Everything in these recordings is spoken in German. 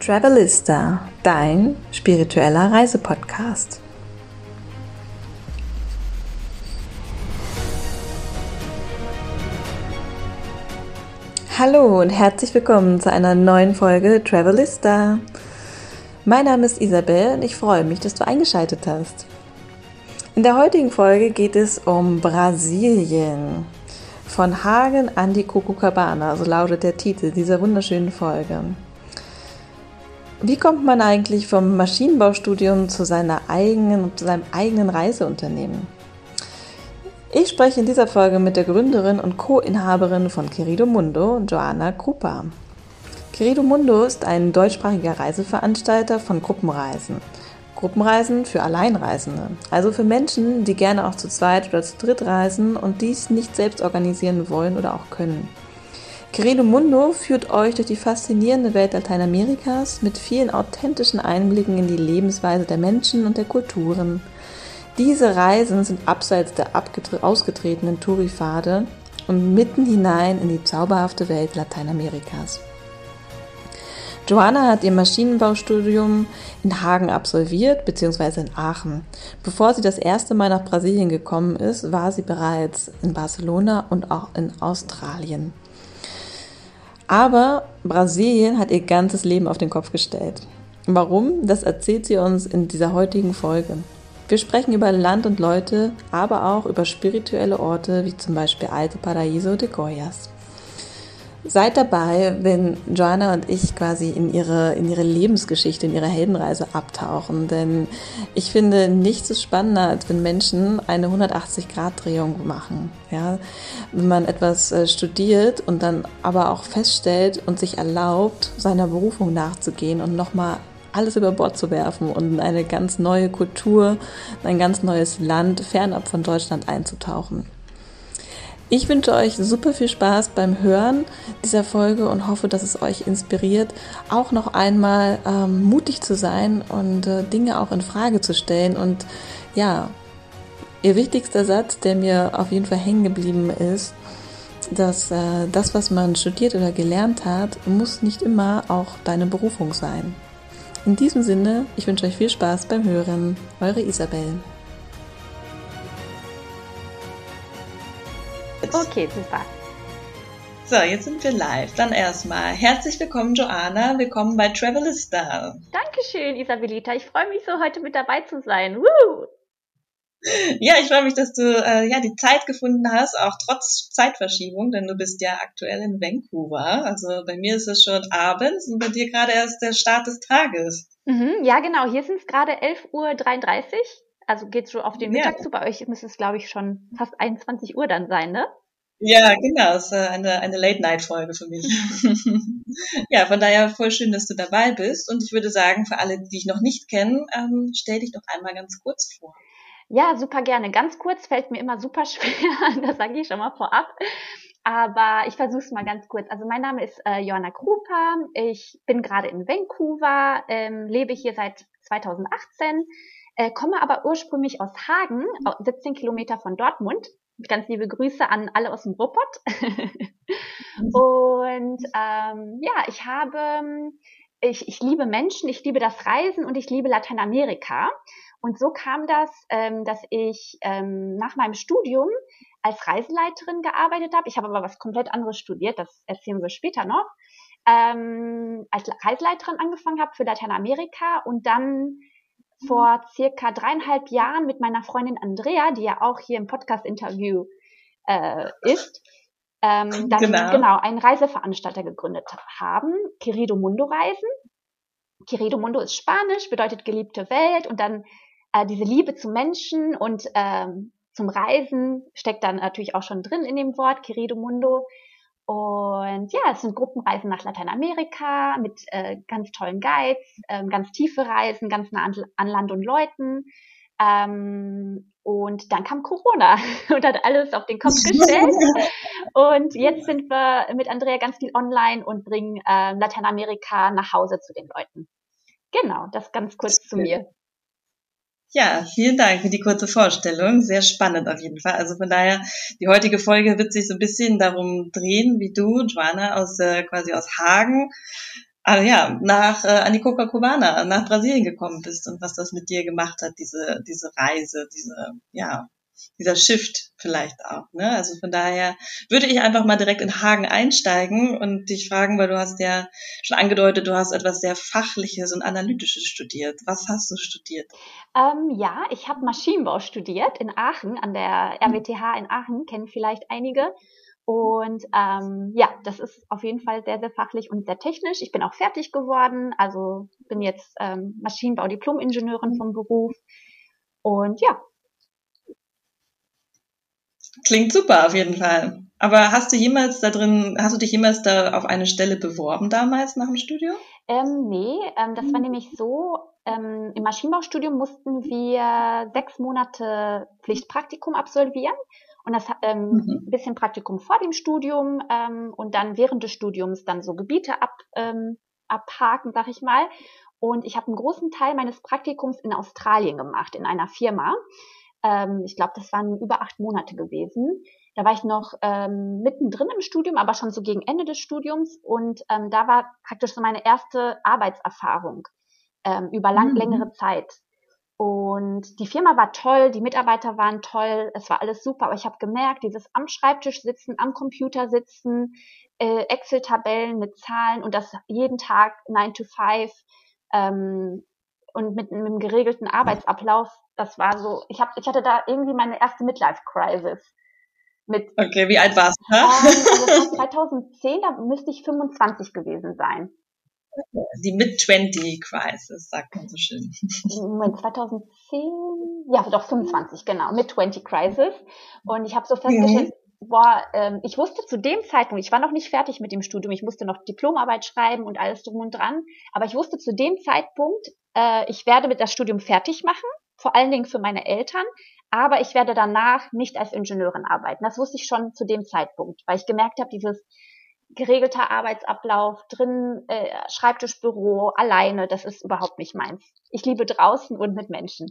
Travelista, dein spiritueller Reisepodcast. Hallo und herzlich willkommen zu einer neuen Folge Travelista. Mein Name ist Isabel und ich freue mich, dass du eingeschaltet hast. In der heutigen Folge geht es um Brasilien. Von Hagen an die Copacabana, so lautet der Titel dieser wunderschönen Folge. Wie kommt man eigentlich vom Maschinenbaustudium zu seiner eigenen, zu seinem eigenen Reiseunternehmen? Ich spreche in dieser Folge mit der Gründerin und Co-Inhaberin von Querido Mundo, Joanna Krupa. Querido Mundo ist ein deutschsprachiger Reiseveranstalter von Gruppenreisen. Gruppenreisen für Alleinreisende, also für Menschen, die gerne auch zu zweit oder zu dritt reisen und dies nicht selbst organisieren wollen oder auch können. Querido Mundo führt euch durch die faszinierende Welt Lateinamerikas mit vielen authentischen Einblicken in die Lebensweise der Menschen und der Kulturen. Diese Reisen sind abseits der ausgetretenen Touripfade und mitten hinein in die zauberhafte Welt Lateinamerikas. Joanna hat ihr Maschinenbaustudium in Hagen absolviert, beziehungsweise in Aachen. Bevor sie das erste Mal nach Brasilien gekommen ist, war sie bereits in Barcelona und auch in Australien. Aber Brasilien hat ihr ganzes Leben auf den Kopf gestellt. Warum? Das erzählt sie uns in dieser heutigen Folge. Wir sprechen über Land und Leute, aber auch über spirituelle Orte wie zum Beispiel Alte Paraíso de Goiás. Seid dabei, wenn Joanna und ich quasi in ihre, in ihre Lebensgeschichte, in ihre Heldenreise abtauchen. Denn ich finde nichts so spannender, als wenn Menschen eine 180-Grad-Drehung machen. Ja? Wenn man etwas äh, studiert und dann aber auch feststellt und sich erlaubt, seiner Berufung nachzugehen und nochmal alles über Bord zu werfen und in eine ganz neue Kultur, ein ganz neues Land fernab von Deutschland einzutauchen. Ich wünsche euch super viel Spaß beim Hören dieser Folge und hoffe, dass es euch inspiriert, auch noch einmal ähm, mutig zu sein und äh, Dinge auch in Frage zu stellen. Und ja, ihr wichtigster Satz, der mir auf jeden Fall hängen geblieben ist, dass äh, das, was man studiert oder gelernt hat, muss nicht immer auch deine Berufung sein. In diesem Sinne, ich wünsche euch viel Spaß beim Hören. Eure Isabel. Okay, super. So, jetzt sind wir live. Dann erstmal herzlich willkommen, Joanna. Willkommen bei Travelista. Dankeschön, Isabelita. Ich freue mich so, heute mit dabei zu sein. Woo! Ja, ich freue mich, dass du äh, ja die Zeit gefunden hast, auch trotz Zeitverschiebung, denn du bist ja aktuell in Vancouver. Also bei mir ist es schon abends und bei dir gerade erst der Start des Tages. Mhm, ja, genau. Hier sind es gerade 11.33 Uhr. Also geht so auf den Mittag ja. zu. Bei euch müsste es, glaube ich, schon fast 21 Uhr dann sein, ne? Ja, genau. Es ist eine, eine Late-Night-Folge für mich. ja, von daher voll schön, dass du dabei bist. Und ich würde sagen, für alle, die dich noch nicht kennen, ähm, stell dich doch einmal ganz kurz vor. Ja, super gerne. Ganz kurz fällt mir immer super schwer, das sage ich schon mal vorab. Aber ich versuche es mal ganz kurz. Also mein Name ist äh, Joanna Krupa. Ich bin gerade in Vancouver, ähm, lebe hier seit 2018 äh, komme aber ursprünglich aus Hagen, 17 Kilometer von Dortmund. Ganz liebe Grüße an alle aus dem Ruppert. und ähm, ja, ich habe, ich, ich liebe Menschen, ich liebe das Reisen und ich liebe Lateinamerika. Und so kam das, ähm, dass ich ähm, nach meinem Studium als Reiseleiterin gearbeitet habe. Ich habe aber was komplett anderes studiert, das erzählen wir später noch. Ähm, als Reiseleiterin angefangen habe für Lateinamerika und dann vor circa dreieinhalb Jahren mit meiner Freundin Andrea, die ja auch hier im Podcast-Interview äh, ist, ähm, dann genau. genau einen Reiseveranstalter gegründet haben, Querido Mundo Reisen. Querido Mundo ist Spanisch, bedeutet geliebte Welt und dann äh, diese Liebe zum Menschen und ähm, zum Reisen steckt dann natürlich auch schon drin in dem Wort Querido Mundo. Und ja, es sind Gruppenreisen nach Lateinamerika mit äh, ganz tollen Guides, ähm, ganz tiefe Reisen, ganz nah an, an Land und Leuten. Ähm, und dann kam Corona und hat alles auf den Kopf gestellt. Und jetzt sind wir mit Andrea ganz viel online und bringen äh, Lateinamerika nach Hause zu den Leuten. Genau, das ganz kurz zu mir. Ja, vielen Dank für die kurze Vorstellung. Sehr spannend auf jeden Fall. Also von daher, die heutige Folge wird sich so ein bisschen darum drehen, wie du, Joanna, aus äh, quasi aus Hagen ah, ja, nach äh, an die Copacabana, nach Brasilien gekommen bist und was das mit dir gemacht hat, diese, diese Reise, diese, ja, dieser Shift vielleicht auch. Ne? Also von daher würde ich einfach mal direkt in Hagen einsteigen und dich fragen, weil du hast ja schon angedeutet, du hast etwas sehr Fachliches und Analytisches studiert. Was hast du studiert? Ähm, ja, ich habe Maschinenbau studiert in Aachen, an der RWTH in Aachen, kennen vielleicht einige. Und ähm, ja, das ist auf jeden Fall sehr, sehr fachlich und sehr technisch. Ich bin auch fertig geworden, also bin jetzt ähm, Maschinenbau-Diplom-Ingenieurin vom Beruf. Und ja. Klingt super auf jeden Fall. Aber hast du jemals da drin, hast du dich jemals da auf eine Stelle beworben damals nach dem Studium? Ähm, nee, ähm, das war nämlich so, ähm, im Maschinenbaustudium mussten wir sechs Monate Pflichtpraktikum absolvieren und das ähm, mhm. ein bisschen Praktikum vor dem Studium ähm, und dann während des Studiums dann so Gebiete ab, ähm, abhaken, sag ich mal. Und ich habe einen großen Teil meines Praktikums in Australien gemacht, in einer Firma. Ähm, ich glaube, das waren über acht Monate gewesen. Da war ich noch ähm, mittendrin im Studium, aber schon so gegen Ende des Studiums. Und ähm, da war praktisch so meine erste Arbeitserfahrung ähm, über lang, mhm. längere Zeit. Und die Firma war toll, die Mitarbeiter waren toll, es war alles super, aber ich habe gemerkt, dieses am Schreibtisch sitzen, am Computer sitzen, äh, Excel-Tabellen mit Zahlen und das jeden Tag 9 to 5 ähm, und mit, mit einem geregelten Arbeitsablauf, das war so, ich, hab, ich hatte da irgendwie meine erste Midlife-Crisis. Mit, okay, wie alt warst du? Ähm, also 2010, da müsste ich 25 gewesen sein. Die Mid-20-Crisis, sagt man so schön. Moment, 2010, ja doch 25, genau, Mid-20-Crisis. Und ich habe so festgestellt, mhm. boah, ähm, ich wusste zu dem Zeitpunkt, ich war noch nicht fertig mit dem Studium, ich musste noch Diplomarbeit schreiben und alles drum und dran, aber ich wusste zu dem Zeitpunkt, äh, ich werde mit das Studium fertig machen, vor allen Dingen für meine Eltern, aber ich werde danach nicht als Ingenieurin arbeiten. Das wusste ich schon zu dem Zeitpunkt, weil ich gemerkt habe, dieses geregelter Arbeitsablauf, drin, äh, Schreibtischbüro, alleine, das ist überhaupt nicht meins. Ich liebe draußen und mit Menschen.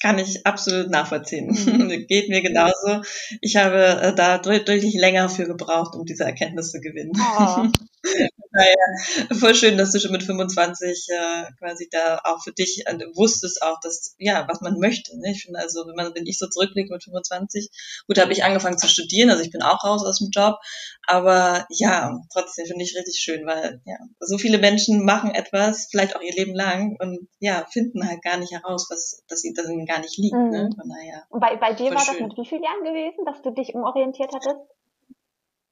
Kann ich absolut nachvollziehen. Mhm. Geht mir genauso. Ich habe äh, da deutlich länger für gebraucht, um diese Erkenntnis zu gewinnen. Oh. Naja, voll schön, dass du schon mit 25 äh, quasi da auch für dich äh, wusstest auch, dass ja, was man möchte. Ne? Ich finde also, wenn man, wenn ich so zurückblicke mit 25, gut, habe ich angefangen zu studieren, also ich bin auch raus aus dem Job, aber ja, trotzdem finde ich richtig schön, weil ja, so viele Menschen machen etwas, vielleicht auch ihr Leben lang und ja, finden halt gar nicht heraus, was, dass sie das ihnen gar nicht liegt. Ne? Mhm. Ne? Von daher. Und bei, bei dir war schön. das mit wie vielen Jahren gewesen, dass du dich umorientiert hattest?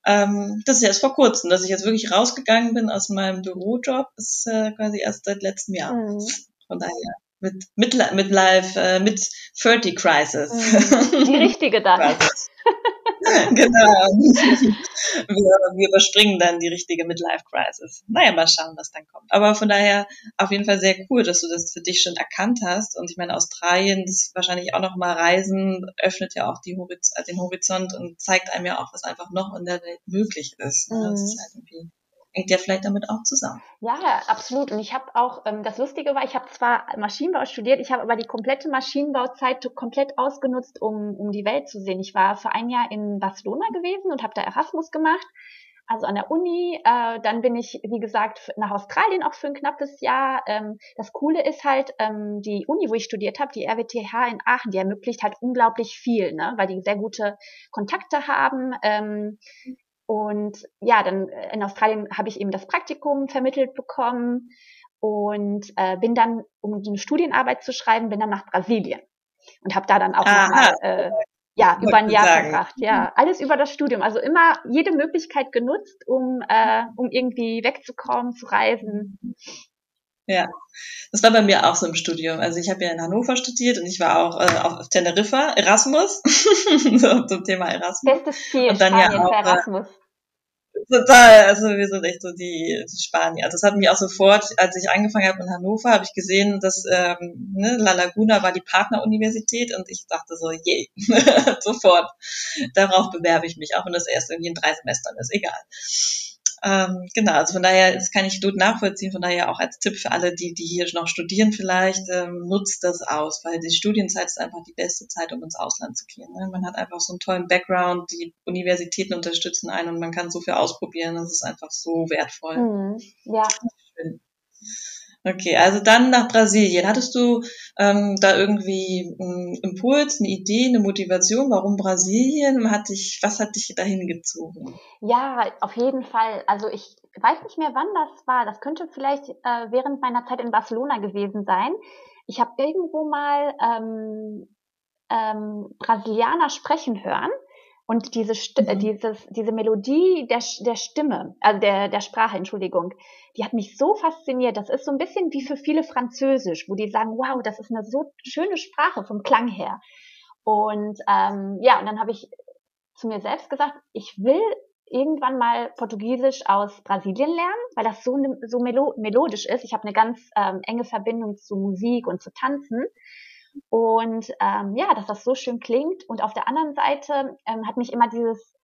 Ähm, das ist erst vor kurzem, dass ich jetzt wirklich rausgegangen bin aus meinem Bürojob, ist äh, quasi erst seit letztem Jahr. Mhm. Von daher mit mit mit Live äh, mit 30 Crisis. Mhm. Die richtige dann. genau. Wir, wir überspringen dann die richtige Midlife-Crisis. Naja, mal schauen, was dann kommt. Aber von daher auf jeden Fall sehr cool, dass du das für dich schon erkannt hast. Und ich meine, Australien, das ist wahrscheinlich auch noch mal Reisen, öffnet ja auch die Horiz den Horizont und zeigt einem ja auch, was einfach noch in der Welt möglich ist. Mhm. Das ist halt irgendwie hängt ja vielleicht damit auch zusammen. Ja, absolut. Und ich habe auch, ähm, das Lustige war, ich habe zwar Maschinenbau studiert, ich habe aber die komplette Maschinenbauzeit komplett ausgenutzt, um, um die Welt zu sehen. Ich war für ein Jahr in Barcelona gewesen und habe da Erasmus gemacht, also an der Uni. Äh, dann bin ich, wie gesagt, nach Australien auch für ein knappes Jahr. Ähm, das Coole ist halt, ähm, die Uni, wo ich studiert habe, die RWTH in Aachen, die ermöglicht halt unglaublich viel, ne? weil die sehr gute Kontakte haben. Ähm, und ja, dann äh, in Australien habe ich eben das Praktikum vermittelt bekommen und äh, bin dann, um eine Studienarbeit zu schreiben, bin dann nach Brasilien und habe da dann auch nochmal äh, ja, über ein Jahr sagen. verbracht. Ja, alles über das Studium. Also immer jede Möglichkeit genutzt, um, äh, um irgendwie wegzukommen, zu reisen. Ja, das war bei mir auch so im Studium. Also ich habe ja in Hannover studiert und ich war auch äh, auf Teneriffa, Erasmus, so, zum Thema Erasmus. Bestes Ziel, und dann Spanien ja auch, äh, Erasmus. Total, also wir sind echt so die, die Spanier. Also das hat mich auch sofort, als ich angefangen habe in Hannover, habe ich gesehen, dass ähm, ne, La Laguna war die Partneruniversität und ich dachte so, je, sofort, darauf bewerbe ich mich, auch wenn das erst irgendwie in drei Semestern ist, egal. Ähm, genau, also von daher, das kann ich gut nachvollziehen, von daher auch als Tipp für alle, die, die hier noch studieren vielleicht, ähm, nutzt das aus, weil die Studienzeit ist einfach die beste Zeit, um ins Ausland zu gehen. Ne? Man hat einfach so einen tollen Background, die Universitäten unterstützen einen und man kann so viel ausprobieren, das ist einfach so wertvoll. Mhm. Ja. Schön. Okay, also dann nach Brasilien. Hattest du ähm, da irgendwie einen Impuls, eine Idee, eine Motivation? Warum Brasilien? Hat dich, was hat dich dahin gezogen? Ja, auf jeden Fall. Also ich weiß nicht mehr, wann das war. Das könnte vielleicht äh, während meiner Zeit in Barcelona gewesen sein. Ich habe irgendwo mal ähm, ähm, Brasilianer sprechen hören und diese, St mhm. dieses, diese Melodie der, der Stimme, also der, der Sprache, Entschuldigung, die hat mich so fasziniert. Das ist so ein bisschen wie für viele Französisch, wo die sagen, wow, das ist eine so schöne Sprache vom Klang her. Und ähm, ja, und dann habe ich zu mir selbst gesagt, ich will irgendwann mal Portugiesisch aus Brasilien lernen, weil das so, so melo melodisch ist. Ich habe eine ganz ähm, enge Verbindung zu Musik und zu Tanzen. Und ähm, ja, dass das so schön klingt. Und auf der anderen Seite ähm, hat mich immer dieses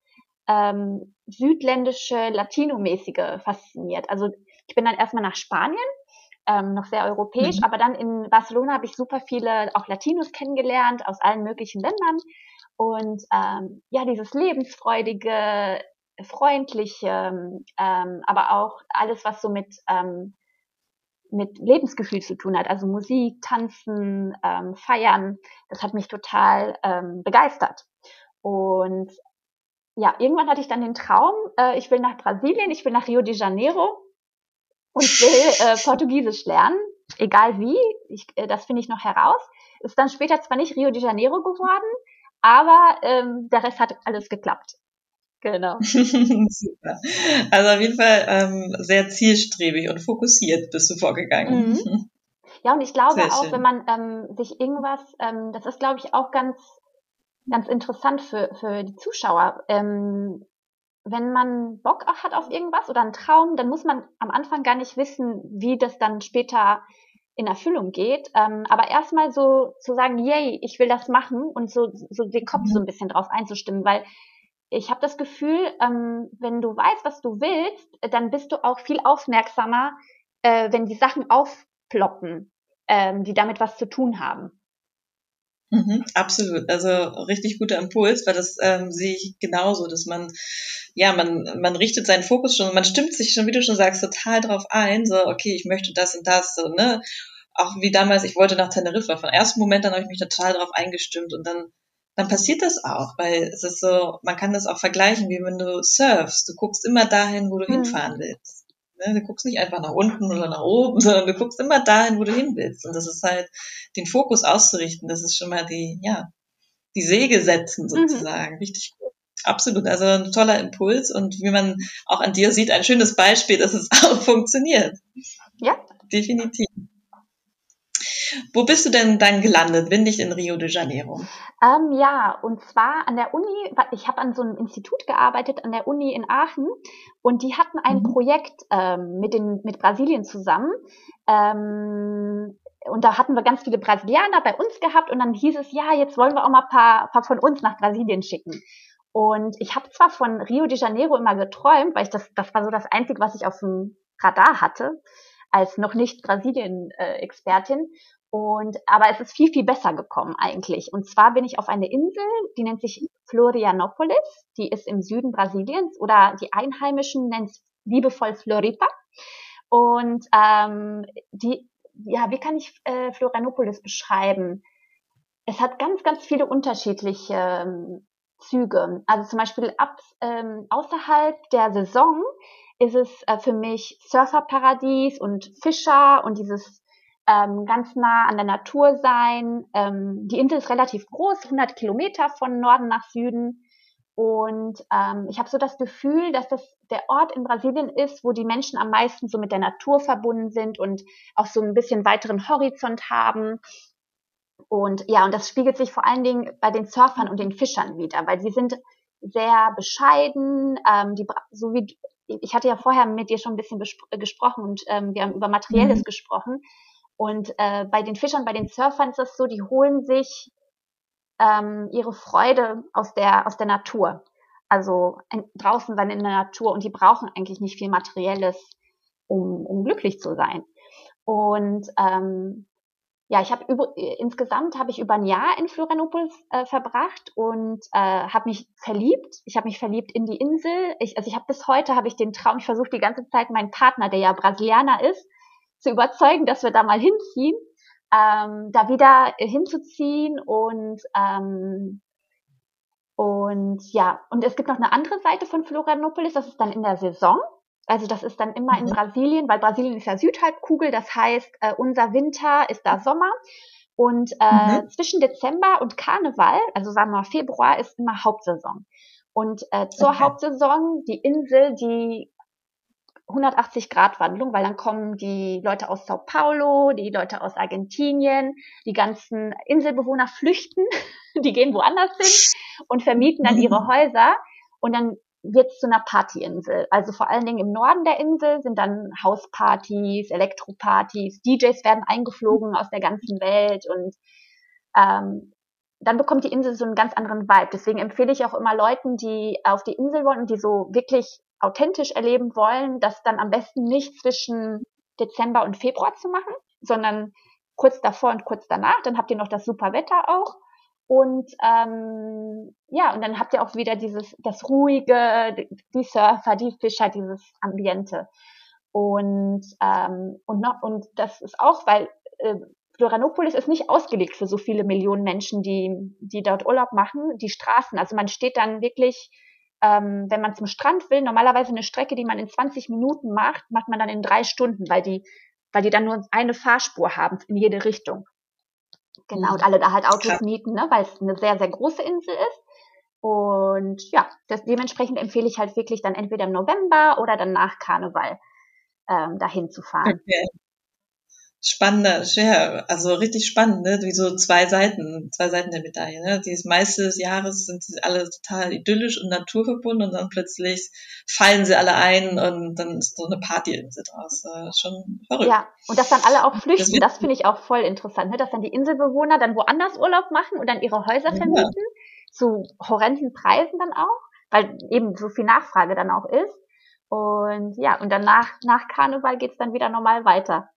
ähm, südländische, latinomäßige fasziniert. Also ich bin dann erstmal nach Spanien, ähm, noch sehr europäisch, mhm. aber dann in Barcelona habe ich super viele auch Latinos kennengelernt aus allen möglichen Ländern. Und ähm, ja, dieses lebensfreudige, freundliche, ähm, aber auch alles, was so mit ähm, mit Lebensgefühl zu tun hat, also Musik, Tanzen, ähm, Feiern. Das hat mich total ähm, begeistert. Und ja, irgendwann hatte ich dann den Traum, äh, ich will nach Brasilien, ich will nach Rio de Janeiro und will äh, Portugiesisch lernen, egal wie. Ich, äh, das finde ich noch heraus. Ist dann später zwar nicht Rio de Janeiro geworden, aber ähm, der Rest hat alles geklappt. Genau. Super. Also auf jeden Fall ähm, sehr zielstrebig und fokussiert bist du vorgegangen. Mhm. Ja, und ich glaube auch, wenn man ähm, sich irgendwas, ähm, das ist, glaube ich, auch ganz, ganz interessant für, für die Zuschauer. Ähm, wenn man Bock hat auf irgendwas oder einen Traum, dann muss man am Anfang gar nicht wissen, wie das dann später in Erfüllung geht. Ähm, aber erstmal so zu sagen, yay, ich will das machen und so, so den Kopf so ein bisschen drauf einzustimmen, weil ich habe das Gefühl, ähm, wenn du weißt, was du willst, dann bist du auch viel aufmerksamer, äh, wenn die Sachen aufploppen, ähm, die damit was zu tun haben. Mhm, absolut, also richtig guter Impuls, weil das ähm, sehe ich genauso, dass man, ja, man, man richtet seinen Fokus schon, man stimmt sich schon, wie du schon sagst, total drauf ein, so, okay, ich möchte das und das, so, ne, auch wie damals, ich wollte nach Teneriffa, von ersten Moment an habe ich mich total drauf eingestimmt und dann dann passiert das auch, weil es ist so, man kann das auch vergleichen, wie wenn du surfst. Du guckst immer dahin, wo du mhm. hinfahren willst. Ne? Du guckst nicht einfach nach unten oder nach oben, sondern du guckst immer dahin, wo du hin willst. Und das ist halt, den Fokus auszurichten, das ist schon mal die, ja, die Säge setzen mhm. sozusagen. Mhm. Richtig gut. Absolut, also ein toller Impuls und wie man auch an dir sieht, ein schönes Beispiel, dass es auch funktioniert. Ja. Definitiv. Wo bist du denn dann gelandet, wenn nicht in Rio de Janeiro? Ähm, ja, und zwar an der Uni, ich habe an so einem Institut gearbeitet, an der Uni in Aachen, und die hatten ein mhm. Projekt ähm, mit, den, mit Brasilien zusammen. Ähm, und da hatten wir ganz viele Brasilianer bei uns gehabt und dann hieß es, ja, jetzt wollen wir auch mal ein paar, paar von uns nach Brasilien schicken. Und ich habe zwar von Rio de Janeiro immer geträumt, weil ich das, das war so das Einzige, was ich auf dem Radar hatte, als noch nicht Brasilien-Expertin. Und, aber es ist viel, viel besser gekommen eigentlich. Und zwar bin ich auf eine Insel, die nennt sich Florianopolis. Die ist im Süden Brasiliens oder die Einheimischen nennen es liebevoll Floripa. Und ähm, die, ja, wie kann ich äh, Florianopolis beschreiben? Es hat ganz, ganz viele unterschiedliche ähm, Züge. Also zum Beispiel ab ähm, außerhalb der Saison ist es äh, für mich Surferparadies und Fischer und dieses ähm, ganz nah an der Natur sein. Ähm, die Insel ist relativ groß, 100 Kilometer von Norden nach Süden. Und ähm, ich habe so das Gefühl, dass das der Ort in Brasilien ist, wo die Menschen am meisten so mit der Natur verbunden sind und auch so ein bisschen weiteren Horizont haben. Und ja, und das spiegelt sich vor allen Dingen bei den Surfern und den Fischern wieder, weil sie sind sehr bescheiden, ähm, die, so wie ich hatte ja vorher mit dir schon ein bisschen gesprochen und ähm, wir haben über Materielles mhm. gesprochen. Und äh, bei den Fischern, bei den Surfern ist es so, die holen sich ähm, ihre Freude aus der, aus der Natur. also draußen sein in der Natur und die brauchen eigentlich nicht viel Materielles, um, um glücklich zu sein. Und ähm, ja, ich habe insgesamt habe ich über ein Jahr in Florianopolis äh, verbracht und äh, habe mich verliebt. Ich habe mich verliebt in die Insel. Ich, also ich habe bis heute habe ich den Traum. Ich versuche die ganze Zeit meinen Partner, der ja Brasilianer ist, zu überzeugen, dass wir da mal hinziehen, ähm, da wieder hinzuziehen und ähm, und ja, und es gibt noch eine andere Seite von Florianopolis, das ist dann in der Saison. Also das ist dann immer in mhm. Brasilien, weil Brasilien ist ja Südhalbkugel, das heißt, äh, unser Winter ist da Sommer. Und äh, mhm. zwischen Dezember und Karneval, also sagen wir mal Februar, ist immer Hauptsaison. Und äh, zur okay. Hauptsaison, die Insel, die 180 Grad Wandlung, weil dann kommen die Leute aus Sao Paulo, die Leute aus Argentinien, die ganzen Inselbewohner flüchten, die gehen woanders hin und vermieten dann ihre mhm. Häuser und dann wird es zu einer Partyinsel. Also vor allen Dingen im Norden der Insel sind dann Hauspartys, Elektropartys, DJs werden eingeflogen aus der ganzen Welt und ähm, dann bekommt die Insel so einen ganz anderen Vibe. Deswegen empfehle ich auch immer Leuten, die auf die Insel wollen und die so wirklich authentisch erleben wollen, das dann am besten nicht zwischen Dezember und Februar zu machen, sondern kurz davor und kurz danach. Dann habt ihr noch das super Wetter auch. Und ähm, ja, und dann habt ihr auch wieder dieses, das ruhige, die Surfer, die Fischer, dieses Ambiente. Und, ähm, und, noch, und das ist auch, weil äh, Florianopolis ist nicht ausgelegt für so viele Millionen Menschen, die, die dort Urlaub machen, die Straßen. Also man steht dann wirklich ähm, wenn man zum Strand will, normalerweise eine Strecke, die man in 20 Minuten macht, macht man dann in drei Stunden, weil die, weil die dann nur eine Fahrspur haben in jede Richtung. Genau, und alle da halt Autos Klar. mieten, ne, weil es eine sehr, sehr große Insel ist. Und ja, das, dementsprechend empfehle ich halt wirklich dann entweder im November oder dann nach Karneval ähm, dahin zu fahren. Okay spannender, ja, also richtig spannend, ne? wie so zwei Seiten, zwei Seiten der Medaille. Ne? Die meiste des Jahres sind sie alle total idyllisch und naturverbunden und dann plötzlich fallen sie alle ein und dann ist so eine Partyinsel draus. Äh, schon verrückt. Ja, und dass dann alle auch flüchten, das, das finde ich auch voll interessant, ne? dass dann die Inselbewohner dann woanders Urlaub machen und dann ihre Häuser vermieten, ja. zu horrenden Preisen dann auch, weil eben so viel Nachfrage dann auch ist. Und ja, und danach, nach Karneval geht's dann wieder normal weiter.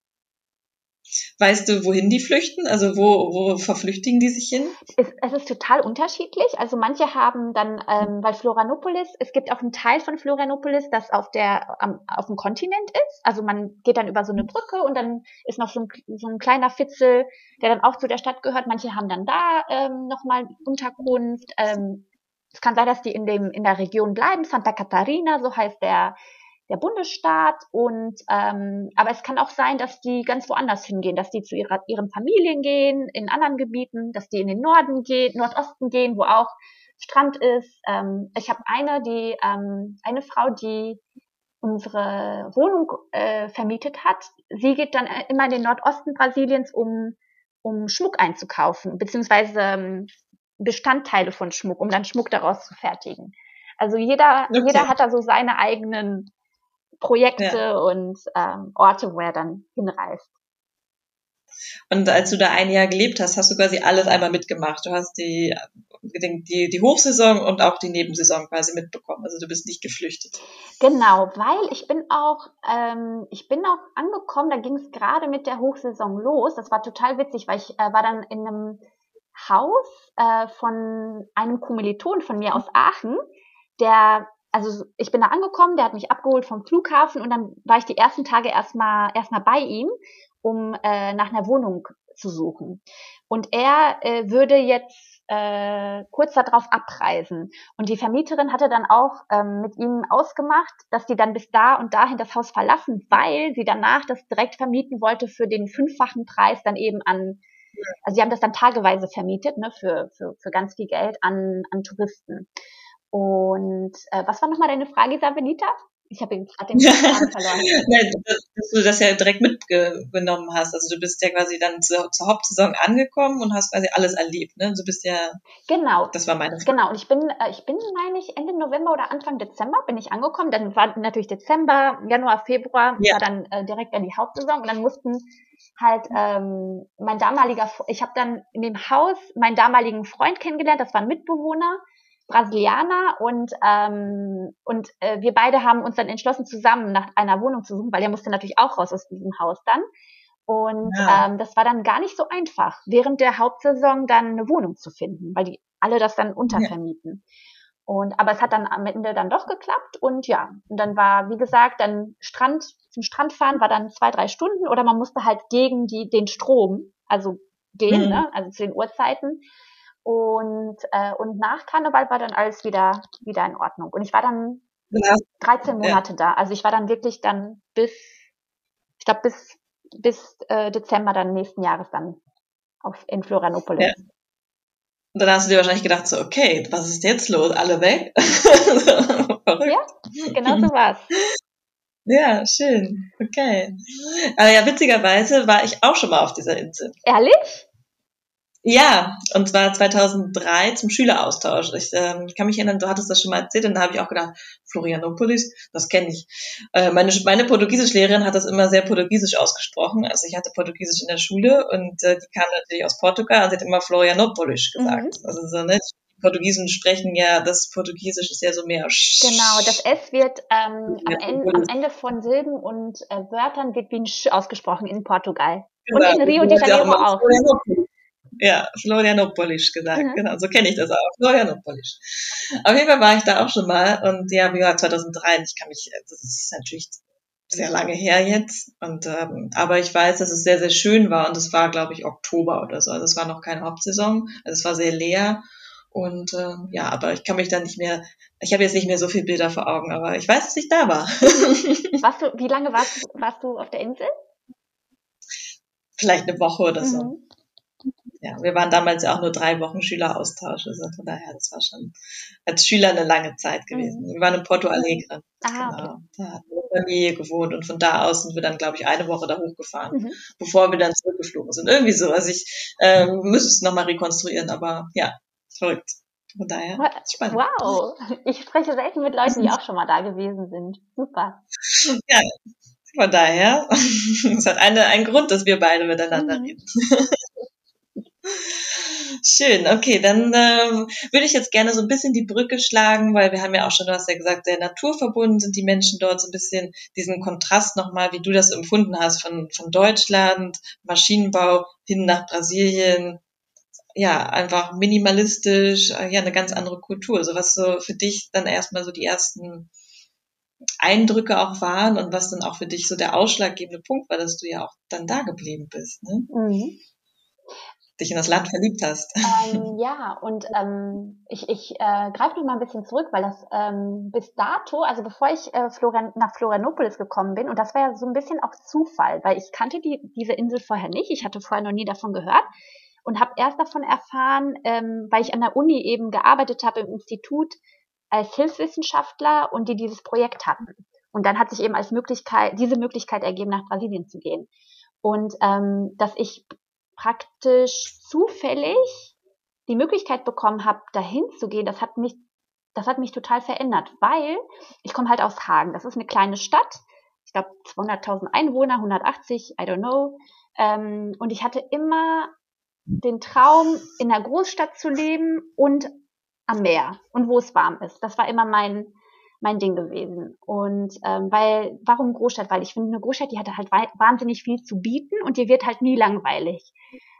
Weißt du, wohin die flüchten? Also wo, wo verflüchtigen die sich hin? Es, es ist total unterschiedlich. Also manche haben dann, ähm, weil Florianopolis, es gibt auch einen Teil von Florianopolis, das auf der am, auf dem Kontinent ist. Also man geht dann über so eine Brücke und dann ist noch so ein, so ein kleiner Fitzel, der dann auch zu der Stadt gehört. Manche haben dann da ähm, nochmal Unterkunft. Ähm, es kann sein, dass die in dem in der Region bleiben. Santa Catarina, so heißt der der Bundesstaat und ähm, aber es kann auch sein, dass die ganz woanders hingehen, dass die zu ihrer, ihren Familien gehen, in anderen Gebieten, dass die in den Norden gehen, Nordosten gehen, wo auch Strand ist. Ähm, ich habe eine, die ähm, eine Frau, die unsere Wohnung äh, vermietet hat. Sie geht dann immer in den Nordosten Brasiliens, um um Schmuck einzukaufen, beziehungsweise ähm, Bestandteile von Schmuck, um dann Schmuck daraus zu fertigen. Also jeder, okay. jeder hat da so seine eigenen Projekte ja. und ähm, Orte, wo er dann hinreist. Und als du da ein Jahr gelebt hast, hast du quasi alles einmal mitgemacht. Du hast die, die, die Hochsaison und auch die Nebensaison quasi mitbekommen. Also du bist nicht geflüchtet. Genau, weil ich bin auch, ähm, ich bin auch angekommen, da ging es gerade mit der Hochsaison los. Das war total witzig, weil ich äh, war dann in einem Haus äh, von einem Kommiliton von mir aus Aachen, der also ich bin da angekommen, der hat mich abgeholt vom Flughafen und dann war ich die ersten Tage erstmal erstmal bei ihm, um äh, nach einer Wohnung zu suchen. Und er äh, würde jetzt äh, kurz darauf abreisen. Und die Vermieterin hatte dann auch ähm, mit ihm ausgemacht, dass die dann bis da und dahin das Haus verlassen, weil sie danach das direkt vermieten wollte für den fünffachen Preis dann eben an, also sie haben das dann tageweise vermietet, ne, für, für, für ganz viel Geld an, an Touristen. Und äh, was war nochmal deine Frage, Sabelita? Ich habe gerade den Faden verloren. Nein, dass du das ja direkt mitgenommen hast. Also du bist ja quasi dann zur, zur, Hauptsaison angekommen und hast quasi alles erlebt. Ne? Du bist ja. Genau. Das war meine Frage. Genau. Und ich bin, äh, ich bin, meine ich, Ende November oder Anfang Dezember bin ich angekommen. Dann war natürlich Dezember, Januar, Februar ja. war dann äh, direkt an die Hauptsaison und dann mussten halt ähm, mein damaliger, ich habe dann in dem Haus meinen damaligen Freund kennengelernt. Das war ein Mitbewohner Brasilianer und ähm, und äh, wir beide haben uns dann entschlossen, zusammen nach einer Wohnung zu suchen, weil er musste natürlich auch raus aus diesem Haus dann. Und ja. ähm, das war dann gar nicht so einfach, während der Hauptsaison dann eine Wohnung zu finden, weil die alle das dann untervermieten. Ja. Und aber es hat dann am Ende dann doch geklappt und ja, und dann war, wie gesagt, dann Strand, zum Strand fahren war dann zwei, drei Stunden oder man musste halt gegen die, den Strom, also gehen, mhm. ne? also zu den Uhrzeiten. Und, äh, und nach Karneval war dann alles wieder, wieder in Ordnung. Und ich war dann ja. 13 Monate ja. da. Also ich war dann wirklich dann bis, ich glaube, bis, bis äh, Dezember dann nächsten Jahres dann auf, in Florianopolis. Ja. Und dann hast du dir wahrscheinlich gedacht, so, okay, was ist jetzt los? Alle weg? ja, genau so war's. Ja, schön. Okay. Aber ja, witzigerweise war ich auch schon mal auf dieser Insel. Ehrlich? Ja, und zwar 2003 zum Schüleraustausch. Ich ähm, kann mich erinnern, du hattest das schon mal erzählt und da habe ich auch gedacht, Florianopolis, das kenne ich. Äh, meine, meine Portugiesischlehrerin hat das immer sehr portugiesisch ausgesprochen. Also ich hatte Portugiesisch in der Schule und äh, die kam natürlich aus Portugal und sie hat immer Florianopolis gesagt. Mhm. Also so, ne? Die Portugiesen sprechen ja, das Portugiesisch ist ja so mehr. Genau, das S wird ähm, am, Ende, am Ende von Silben und äh, Wörtern wird wie ein Sch ausgesprochen in Portugal. Genau. Und in Rio de Janeiro auch. Ja, Florianopolis gesagt. Mhm. Genau, so kenne ich das auch. Florianopolis. Auf jeden Fall war ich da auch schon mal und ja, wie gesagt, 2003, und ich kann mich, das ist natürlich sehr lange her jetzt. Und ähm, aber ich weiß, dass es sehr, sehr schön war und es war, glaube ich, Oktober oder so. Also es war noch keine Hauptsaison. Also es war sehr leer. Und ähm, ja, aber ich kann mich da nicht mehr, ich habe jetzt nicht mehr so viele Bilder vor Augen, aber ich weiß, dass ich da war. warst du, wie lange warst, warst du auf der Insel? Vielleicht eine Woche oder so. Mhm ja, wir waren damals ja auch nur drei Wochen Schüleraustausch, also von daher, das war schon als Schüler eine lange Zeit gewesen. Mhm. Wir waren in Porto Alegre. Ah, genau. Okay. Da hat eine Familie gewohnt und von da aus sind wir dann, glaube ich, eine Woche da hochgefahren, mhm. bevor wir dann zurückgeflogen sind. Irgendwie so. Also ich äh, müsste es nochmal rekonstruieren, aber ja, verrückt. Von daher, spannend. Wow, ich spreche selten mit Leuten, die auch schon mal da gewesen sind. Super. Ja, von daher, es hat eine, einen Grund, dass wir beide miteinander mhm. reden. Schön, okay, dann ähm, würde ich jetzt gerne so ein bisschen die Brücke schlagen, weil wir haben ja auch schon, du hast ja gesagt, sehr naturverbunden sind die Menschen dort, so ein bisschen diesen Kontrast nochmal, wie du das empfunden hast von, von Deutschland, Maschinenbau hin nach Brasilien, ja, einfach minimalistisch, äh, ja, eine ganz andere Kultur. So was so für dich dann erstmal so die ersten Eindrücke auch waren und was dann auch für dich so der ausschlaggebende Punkt war, dass du ja auch dann da geblieben bist. Ne? Mhm dich in das Land verliebt hast. Ähm, ja, und ähm, ich, ich äh, greife noch mal ein bisschen zurück, weil das ähm, bis dato, also bevor ich äh, Florian, nach Florianopolis gekommen bin, und das war ja so ein bisschen auch Zufall, weil ich kannte die, diese Insel vorher nicht, ich hatte vorher noch nie davon gehört und habe erst davon erfahren, ähm, weil ich an der Uni eben gearbeitet habe im Institut als Hilfswissenschaftler und die dieses Projekt hatten. Und dann hat sich eben als Möglichkeit, diese Möglichkeit ergeben, nach Brasilien zu gehen. Und ähm, dass ich praktisch zufällig die Möglichkeit bekommen habe, dahin zu gehen, das hat mich, das hat mich total verändert, weil ich komme halt aus Hagen. Das ist eine kleine Stadt. Ich glaube 200.000 Einwohner, 180, I don't know. Ähm, und ich hatte immer den Traum, in der Großstadt zu leben und am Meer und wo es warm ist. Das war immer mein mein Ding gewesen. Und ähm, weil, warum Großstadt? Weil ich finde, eine Großstadt, die hatte halt wahnsinnig viel zu bieten und dir wird halt nie langweilig.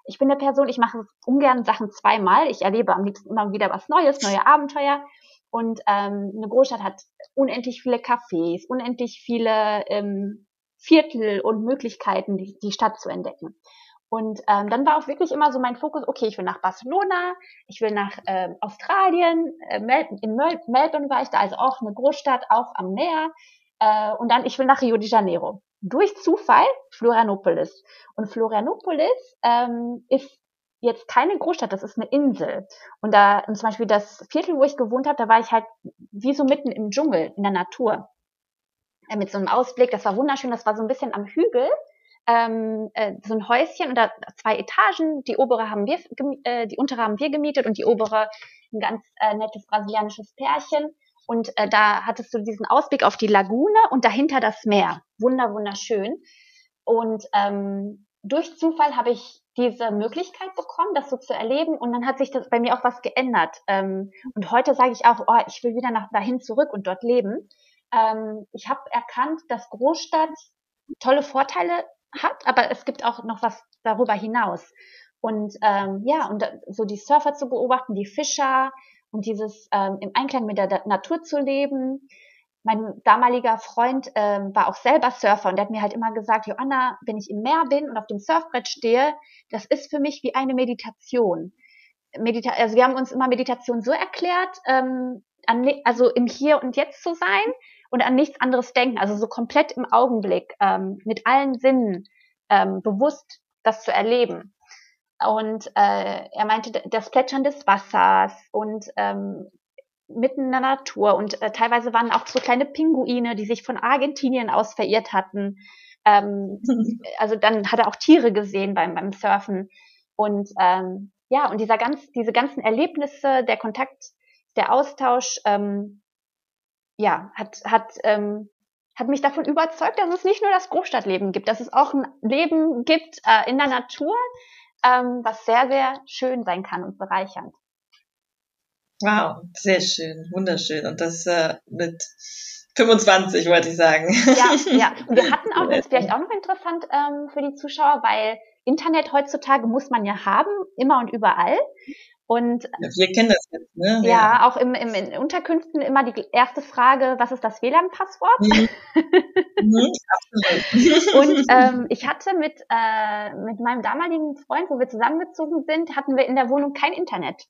Ich bin eine Person, ich mache ungern Sachen zweimal. Ich erlebe am liebsten immer wieder was Neues, neue Abenteuer. Und ähm, eine Großstadt hat unendlich viele Cafés, unendlich viele ähm, Viertel und Möglichkeiten, die, die Stadt zu entdecken. Und ähm, dann war auch wirklich immer so mein Fokus, okay, ich will nach Barcelona, ich will nach ähm, Australien, äh, Mel in Mel Melbourne war ich da, also auch eine Großstadt, auch am Meer. Äh, und dann, ich will nach Rio de Janeiro. Durch Zufall Florianopolis. Und Florianopolis ähm, ist jetzt keine Großstadt, das ist eine Insel. Und da und zum Beispiel das Viertel, wo ich gewohnt habe, da war ich halt wie so mitten im Dschungel, in der Natur. Äh, mit so einem Ausblick, das war wunderschön, das war so ein bisschen am Hügel ähm, äh, so ein Häuschen oder zwei Etagen. Die obere haben wir, äh, die untere haben wir gemietet und die obere ein ganz äh, nettes brasilianisches Pärchen. Und äh, da hattest du diesen Ausblick auf die Lagune und dahinter das Meer. Wunder, wunderschön. Und ähm, durch Zufall habe ich diese Möglichkeit bekommen, das so zu erleben und dann hat sich das bei mir auch was geändert. Ähm, und heute sage ich auch, oh, ich will wieder nach dahin zurück und dort leben. Ähm, ich habe erkannt, dass Großstadt tolle Vorteile hat, aber es gibt auch noch was darüber hinaus. Und ähm, ja, und so die Surfer zu beobachten, die Fischer und dieses ähm, im Einklang mit der Natur zu leben, mein damaliger Freund ähm, war auch selber Surfer und der hat mir halt immer gesagt, Joanna, wenn ich im Meer bin und auf dem Surfbrett stehe, das ist für mich wie eine Meditation. Medita also wir haben uns immer Meditation so erklärt, ähm, an, also im Hier und Jetzt zu sein und an nichts anderes denken, also so komplett im Augenblick, ähm, mit allen Sinnen ähm, bewusst das zu erleben. Und äh, er meinte, das Plätschern des Wassers und ähm, mitten in der Natur und äh, teilweise waren auch so kleine Pinguine, die sich von Argentinien aus verirrt hatten. Ähm, also dann hat er auch Tiere gesehen beim, beim Surfen und ähm, ja und dieser ganz diese ganzen Erlebnisse, der Kontakt, der Austausch, ähm, ja hat hat ähm, hat mich davon überzeugt, dass es nicht nur das Großstadtleben gibt, dass es auch ein Leben gibt äh, in der Natur, ähm, was sehr sehr schön sein kann und bereichernd. Wow, sehr schön, wunderschön. Und das äh, mit 25, wollte ich sagen. Ja, ja. Und wir hatten auch, das ist vielleicht auch noch interessant ähm, für die Zuschauer, weil Internet heutzutage muss man ja haben, immer und überall. Und ja, wir kennen das jetzt, ne? Ja, ja. auch im, im, in Unterkünften immer die erste Frage, was ist das WLAN-Passwort? Mhm. mhm, und ähm, ich hatte mit, äh, mit meinem damaligen Freund, wo wir zusammengezogen sind, hatten wir in der Wohnung kein Internet.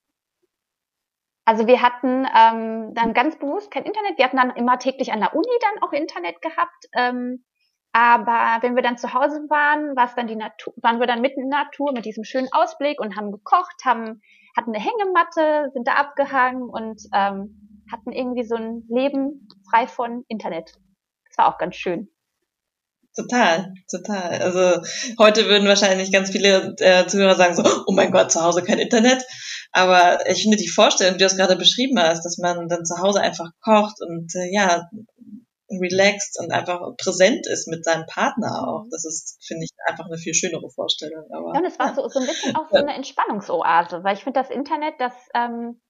Also wir hatten ähm, dann ganz bewusst kein Internet. Wir hatten dann immer täglich an der Uni dann auch Internet gehabt. Ähm, aber wenn wir dann zu Hause waren, war es dann die Natur, waren wir dann mitten in der Natur mit diesem schönen Ausblick und haben gekocht, haben, hatten eine Hängematte, sind da abgehangen und ähm, hatten irgendwie so ein Leben frei von Internet. Das war auch ganz schön. Total, total. Also heute würden wahrscheinlich ganz viele äh, Zuhörer sagen so, oh mein Gott, zu Hause kein Internet. Aber ich finde die Vorstellung, wie du das gerade beschrieben hast, dass man dann zu Hause einfach kocht und äh, ja, relaxed und einfach präsent ist mit seinem Partner auch. Das ist, finde ich, einfach eine viel schönere Vorstellung. Aber, ja, und es war ja. so, so ein bisschen auch so eine Entspannungsoase, weil ich finde das Internet, das, ähm,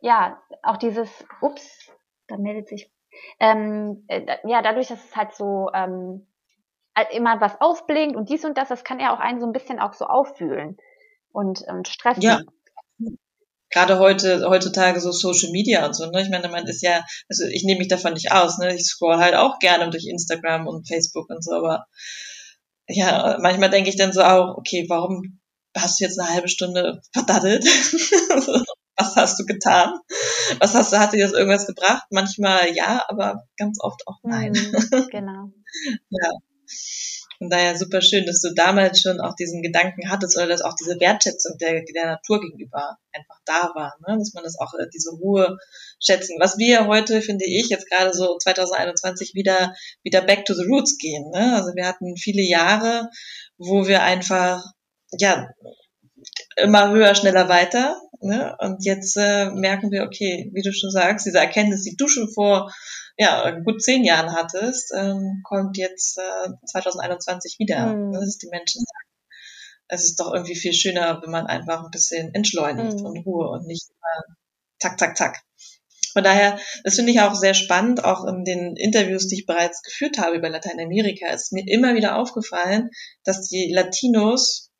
ja, auch dieses, ups, da meldet sich, ähm, äh, ja, dadurch, dass es halt so, ähm, immer was aufblinkt und dies und das, das kann ja auch einen so ein bisschen auch so auffühlen und, und stressen. Ja, gerade heute, heutzutage so Social Media und so, ne? Ich meine, man ist ja, also ich nehme mich davon nicht aus, ne? Ich scroll halt auch gerne durch Instagram und Facebook und so, aber ja, manchmal denke ich dann so auch, okay, warum hast du jetzt eine halbe Stunde verdattelt? Was hast du getan? Was hast du, hat dir das irgendwas gebracht? Manchmal ja, aber ganz oft auch nein. Mhm, genau. ja. Von daher super schön, dass du damals schon auch diesen Gedanken hattest oder dass auch diese Wertschätzung der, der Natur gegenüber einfach da war, ne? dass man das auch, äh, diese Ruhe schätzen. Was wir heute, finde ich, jetzt gerade so 2021 wieder, wieder back to the roots gehen. Ne? Also wir hatten viele Jahre, wo wir einfach, ja, immer höher, schneller, weiter. Ne? Und jetzt äh, merken wir, okay, wie du schon sagst, diese Erkenntnis, die du schon vor ja, gut zehn Jahren hattest, ähm, kommt jetzt äh, 2021 wieder. Mhm. Das ist die Menschen sagen. Es ist doch irgendwie viel schöner, wenn man einfach ein bisschen entschleunigt mhm. und Ruhe und nicht äh, zack, zack, zack. Von daher, das finde ich auch sehr spannend, auch in den Interviews, die ich bereits geführt habe über Lateinamerika, ist mir immer wieder aufgefallen, dass die Latinos,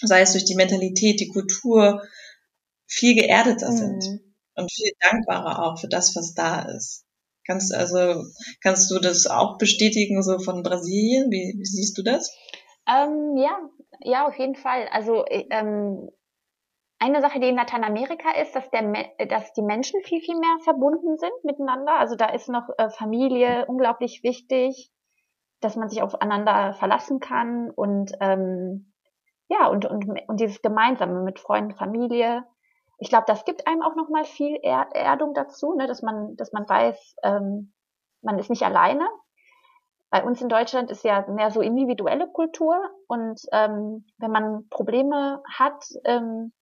sei es durch die Mentalität, die Kultur, viel geerdeter mhm. sind und viel dankbarer auch für das, was da ist. Kannst also kannst du das auch bestätigen so von Brasilien? Wie, wie siehst du das? Ähm, ja, ja, auf jeden Fall. Also ähm, eine Sache, die in Lateinamerika ist, dass, der, dass die Menschen viel, viel mehr verbunden sind miteinander. Also da ist noch äh, Familie unglaublich wichtig, dass man sich aufeinander verlassen kann und ähm, ja, und, und, und dieses Gemeinsame mit Freunden, Familie ich glaube, das gibt einem auch noch mal viel er Erdung dazu, ne, dass man, dass man weiß, ähm, man ist nicht alleine. Bei uns in Deutschland ist ja mehr so individuelle Kultur und ähm, wenn man Probleme hat, ähm,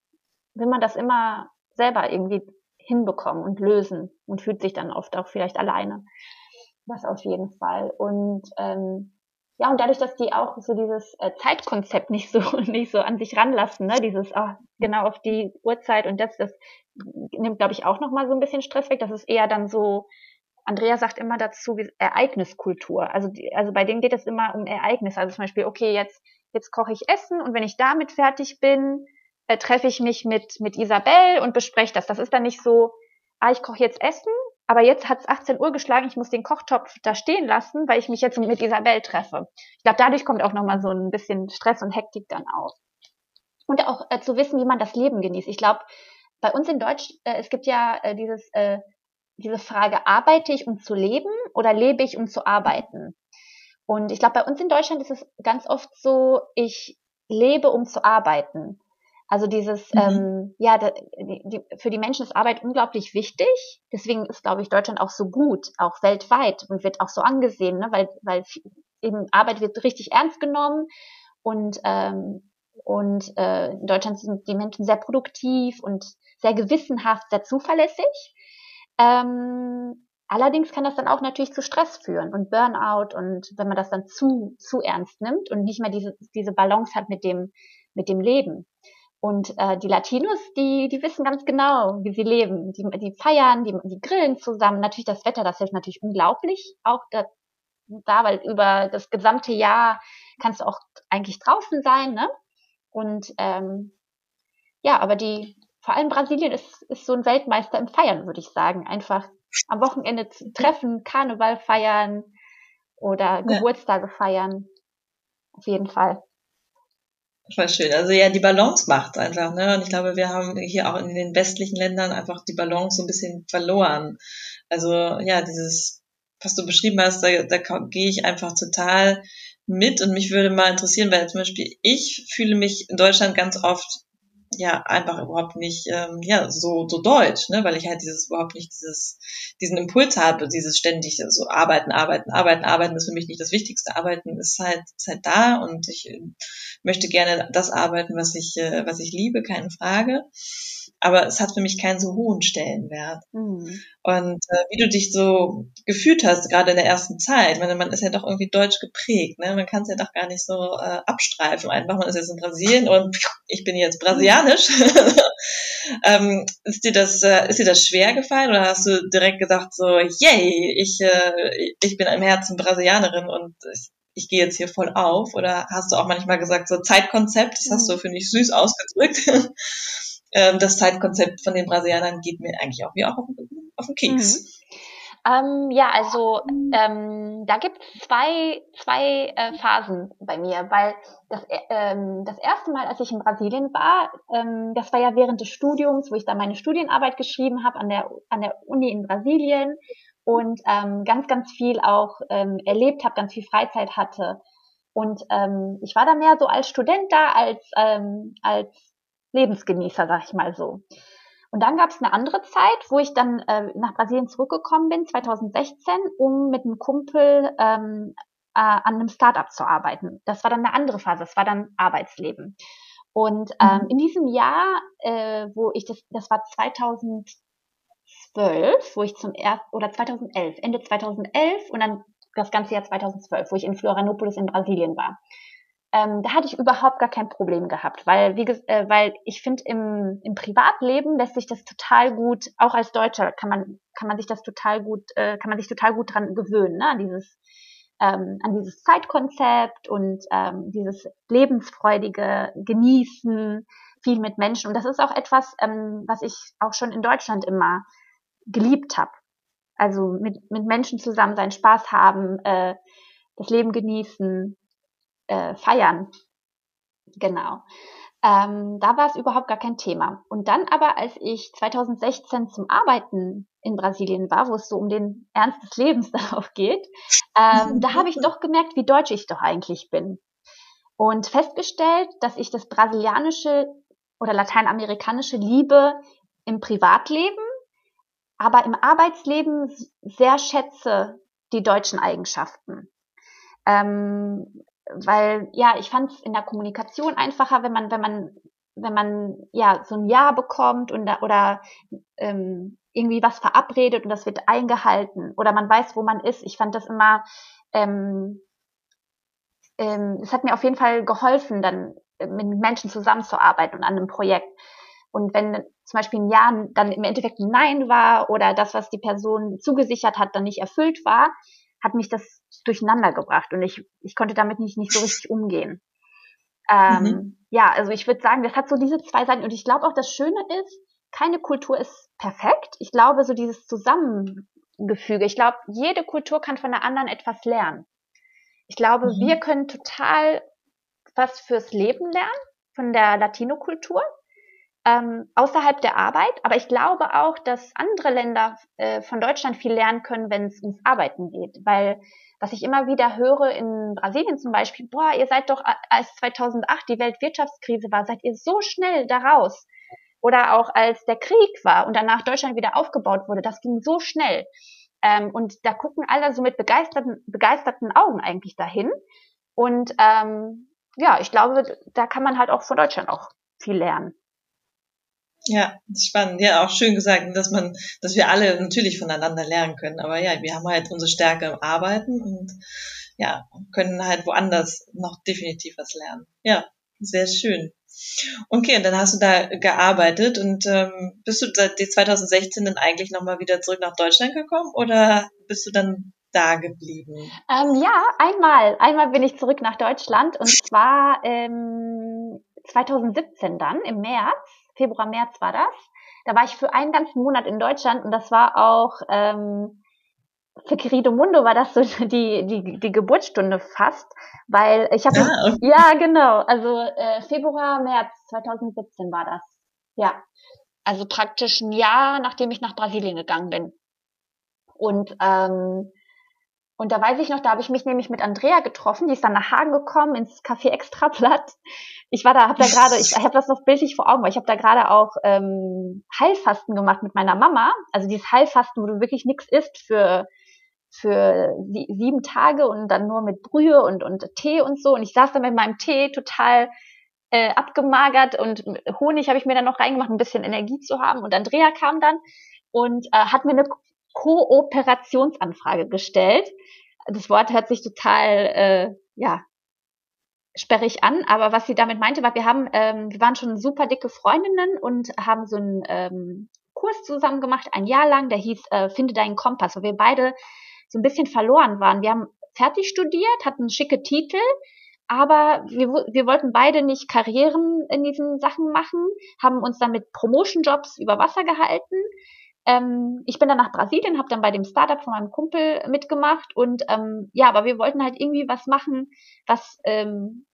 will man das immer selber irgendwie hinbekommen und lösen und fühlt sich dann oft auch vielleicht alleine. Das auf jeden Fall. Und ähm, ja, und dadurch, dass die auch so dieses äh, Zeitkonzept nicht so, nicht so an sich ranlassen, ne, dieses, oh, genau auf die Uhrzeit und das, das nimmt, glaube ich, auch nochmal so ein bisschen Stress weg. Das ist eher dann so, Andrea sagt immer dazu, wie Ereigniskultur. Also, die, also bei denen geht es immer um Ereignisse. Also zum Beispiel, okay, jetzt, jetzt koche ich Essen und wenn ich damit fertig bin, äh, treffe ich mich mit, mit Isabel und bespreche das. Das ist dann nicht so, ah, ich koche jetzt Essen aber jetzt hat es 18 Uhr geschlagen, ich muss den Kochtopf da stehen lassen, weil ich mich jetzt mit Isabel treffe. Ich glaube, dadurch kommt auch nochmal so ein bisschen Stress und Hektik dann auf. Und auch äh, zu wissen, wie man das Leben genießt. Ich glaube, bei uns in Deutsch, äh, es gibt ja äh, dieses, äh, diese Frage, arbeite ich, um zu leben oder lebe ich, um zu arbeiten? Und ich glaube, bei uns in Deutschland ist es ganz oft so, ich lebe, um zu arbeiten. Also dieses, mhm. ähm, ja, da, die, die, für die Menschen ist Arbeit unglaublich wichtig. Deswegen ist, glaube ich, Deutschland auch so gut, auch weltweit und wird auch so angesehen, ne? weil, weil eben Arbeit wird richtig ernst genommen und, ähm, und äh, in Deutschland sind die Menschen sehr produktiv und sehr gewissenhaft, sehr zuverlässig. Ähm, allerdings kann das dann auch natürlich zu Stress führen und Burnout und wenn man das dann zu, zu ernst nimmt und nicht mehr diese, diese Balance hat mit dem, mit dem Leben. Und äh, die Latinos, die, die wissen ganz genau, wie sie leben. Die, die feiern, die, die grillen zusammen. Natürlich das Wetter, das hilft natürlich unglaublich. Auch da, da, weil über das gesamte Jahr kannst du auch eigentlich draußen sein, ne? Und ähm, ja, aber die, vor allem Brasilien ist, ist so ein Weltmeister im Feiern, würde ich sagen. Einfach am Wochenende zu treffen, Karneval feiern oder Geburtstage ja. feiern. Auf jeden Fall. Voll schön. Also ja, die Balance macht einfach, ne? Und ich glaube, wir haben hier auch in den westlichen Ländern einfach die Balance so ein bisschen verloren. Also ja, dieses, was du beschrieben hast, da, da gehe ich einfach total mit und mich würde mal interessieren, weil zum Beispiel ich fühle mich in Deutschland ganz oft ja einfach überhaupt nicht ähm, ja so so deutsch, ne, weil ich halt dieses überhaupt nicht dieses diesen Impuls habe, dieses ständig so arbeiten, arbeiten, arbeiten, arbeiten ist für mich nicht das Wichtigste. Arbeiten ist halt ist halt da und ich äh, möchte gerne das arbeiten, was ich äh, was ich liebe, keine Frage aber es hat für mich keinen so hohen Stellenwert. Mhm. Und äh, wie du dich so gefühlt hast, gerade in der ersten Zeit, meine, man ist ja doch irgendwie deutsch geprägt, ne? Man kann es ja doch gar nicht so äh, abstreifen. Einfach, man ist jetzt in Brasilien und ich bin jetzt brasilianisch. ähm, ist dir das, äh, ist dir das schwer gefallen oder hast du direkt gesagt so, yay, ich, äh, ich bin im Herzen Brasilianerin und ich, ich gehe jetzt hier voll auf? Oder hast du auch manchmal gesagt, so Zeitkonzept, das hast du, mhm. finde ich, süß ausgedrückt. ähm, das Zeitkonzept von den Brasilianern geht mir eigentlich auch wie auch auf, den Keks. Mhm. Ähm, ja, also ähm, da gibt es zwei, zwei äh, Phasen bei mir, weil das, äh, ähm, das erste Mal, als ich in Brasilien war, ähm, das war ja während des Studiums, wo ich da meine Studienarbeit geschrieben habe an der, an der Uni in Brasilien und ähm, ganz, ganz viel auch ähm, erlebt habe, ganz viel Freizeit hatte. Und ähm, ich war da mehr so als Student da, als, ähm, als Lebensgenießer, sag ich mal so. Und dann gab es eine andere Zeit, wo ich dann äh, nach Brasilien zurückgekommen bin, 2016, um mit einem Kumpel ähm, äh, an einem Startup zu arbeiten. Das war dann eine andere Phase, das war dann Arbeitsleben. Und ähm, mhm. in diesem Jahr, äh, wo ich das, das war 2012, wo ich zum ersten, oder 2011, Ende 2011 und dann das ganze Jahr 2012, wo ich in Florianopolis in Brasilien war ähm, da hatte ich überhaupt gar kein Problem gehabt, weil, wie, äh, weil ich finde, im, im Privatleben lässt sich das total gut, auch als Deutscher kann man, kann man sich das total gut, äh, kann man sich total gut dran gewöhnen, ne? an dieses, ähm, an dieses Zeitkonzept und ähm, dieses lebensfreudige Genießen, viel mit Menschen. Und das ist auch etwas, ähm, was ich auch schon in Deutschland immer geliebt habe. Also mit, mit Menschen zusammen sein, Spaß haben, äh, das Leben genießen, äh, feiern. Genau. Ähm, da war es überhaupt gar kein Thema. Und dann aber, als ich 2016 zum Arbeiten in Brasilien war, wo es so um den Ernst des Lebens darauf geht, ähm, da habe ich doch gemerkt, wie deutsch ich doch eigentlich bin. Und festgestellt, dass ich das brasilianische oder lateinamerikanische Liebe im Privatleben, aber im Arbeitsleben sehr schätze die deutschen Eigenschaften. Ähm, weil ja, ich fand es in der Kommunikation einfacher, wenn man, wenn man, wenn man ja so ein Ja bekommt und da, oder ähm, irgendwie was verabredet und das wird eingehalten oder man weiß, wo man ist. Ich fand das immer ähm, ähm, es hat mir auf jeden Fall geholfen, dann äh, mit Menschen zusammenzuarbeiten und an einem Projekt. Und wenn zum Beispiel ein Ja dann im Endeffekt ein Nein war oder das, was die Person zugesichert hat, dann nicht erfüllt war, hat mich das durcheinander gebracht und ich, ich konnte damit nicht, nicht so richtig umgehen. Ähm, mhm. Ja, also ich würde sagen, das hat so diese zwei Seiten und ich glaube auch, das Schöne ist, keine Kultur ist perfekt. Ich glaube, so dieses Zusammengefüge, ich glaube, jede Kultur kann von der anderen etwas lernen. Ich glaube, mhm. wir können total was fürs Leben lernen von der Latino-Kultur ähm, außerhalb der Arbeit. Aber ich glaube auch, dass andere Länder äh, von Deutschland viel lernen können, wenn es ums Arbeiten geht. Weil was ich immer wieder höre in Brasilien zum Beispiel, boah, ihr seid doch, als 2008 die Weltwirtschaftskrise war, seid ihr so schnell daraus. Oder auch als der Krieg war und danach Deutschland wieder aufgebaut wurde, das ging so schnell. Ähm, und da gucken alle so mit begeisterten, begeisterten Augen eigentlich dahin. Und ähm, ja, ich glaube, da kann man halt auch von Deutschland auch viel lernen. Ja, spannend. Ja, auch schön gesagt, dass man, dass wir alle natürlich voneinander lernen können. Aber ja, wir haben halt unsere Stärke im Arbeiten und ja, können halt woanders noch definitiv was lernen. Ja, sehr schön. Okay, und dann hast du da gearbeitet und ähm, bist du seit 2016 dann eigentlich nochmal wieder zurück nach Deutschland gekommen oder bist du dann da geblieben? Ähm, ja, einmal. Einmal bin ich zurück nach Deutschland und zwar ähm, 2017 dann im März Februar, März war das. Da war ich für einen ganzen Monat in Deutschland und das war auch ähm, für Querido Mundo war das so die, die, die Geburtsstunde fast, weil ich habe ja, ah, okay. ja genau, also äh, Februar, März 2017 war das. Ja. Also praktisch ein Jahr, nachdem ich nach Brasilien gegangen bin. Und ähm, und da weiß ich noch, da habe ich mich nämlich mit Andrea getroffen, die ist dann nach Hagen gekommen ins Café Extrablatt. Ich war da, habe da gerade, ich habe das noch bildlich vor Augen, weil ich habe da gerade auch ähm, Heilfasten gemacht mit meiner Mama. Also dieses Heilfasten, wo du wirklich nichts isst für für sieben Tage und dann nur mit Brühe und und Tee und so. Und ich saß da mit meinem Tee total äh, abgemagert und Honig habe ich mir dann noch reingemacht, ein bisschen Energie zu haben. Und Andrea kam dann und äh, hat mir eine Kooperationsanfrage gestellt. Das Wort hört sich total, äh, ja, sperrig an, aber was sie damit meinte, war, wir haben, ähm, wir waren schon super dicke Freundinnen und haben so einen ähm, Kurs zusammen gemacht, ein Jahr lang, der hieß äh, Finde deinen Kompass, wo wir beide so ein bisschen verloren waren. Wir haben fertig studiert, hatten schicke Titel, aber wir, wir wollten beide nicht Karrieren in diesen Sachen machen, haben uns dann mit Promotion-Jobs über Wasser gehalten ähm, ich bin dann nach Brasilien, habe dann bei dem Startup von meinem Kumpel mitgemacht und ähm, ja, aber wir wollten halt irgendwie was machen, was ähm,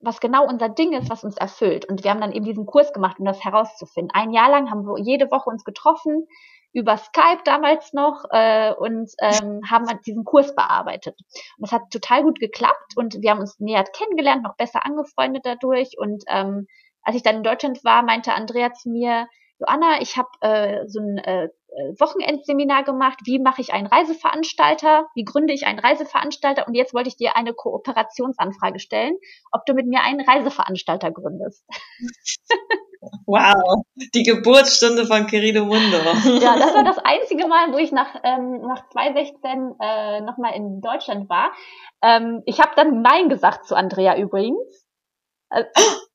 was genau unser Ding ist, was uns erfüllt. Und wir haben dann eben diesen Kurs gemacht, um das herauszufinden. Ein Jahr lang haben wir jede Woche uns getroffen, über Skype damals noch, äh, und ähm, haben halt diesen Kurs bearbeitet. Und das hat total gut geklappt und wir haben uns näher kennengelernt, noch besser angefreundet dadurch. Und ähm, als ich dann in Deutschland war, meinte Andrea zu mir, Joanna, ich habe äh, so ein äh, Wochenendseminar gemacht, wie mache ich einen Reiseveranstalter, wie gründe ich einen Reiseveranstalter und jetzt wollte ich dir eine Kooperationsanfrage stellen, ob du mit mir einen Reiseveranstalter gründest. Wow, die Geburtsstunde von Querido Mundo. Ja, das war das einzige Mal, wo ich nach, ähm, nach 2016 äh, nochmal in Deutschland war. Ähm, ich habe dann Nein gesagt zu Andrea übrigens.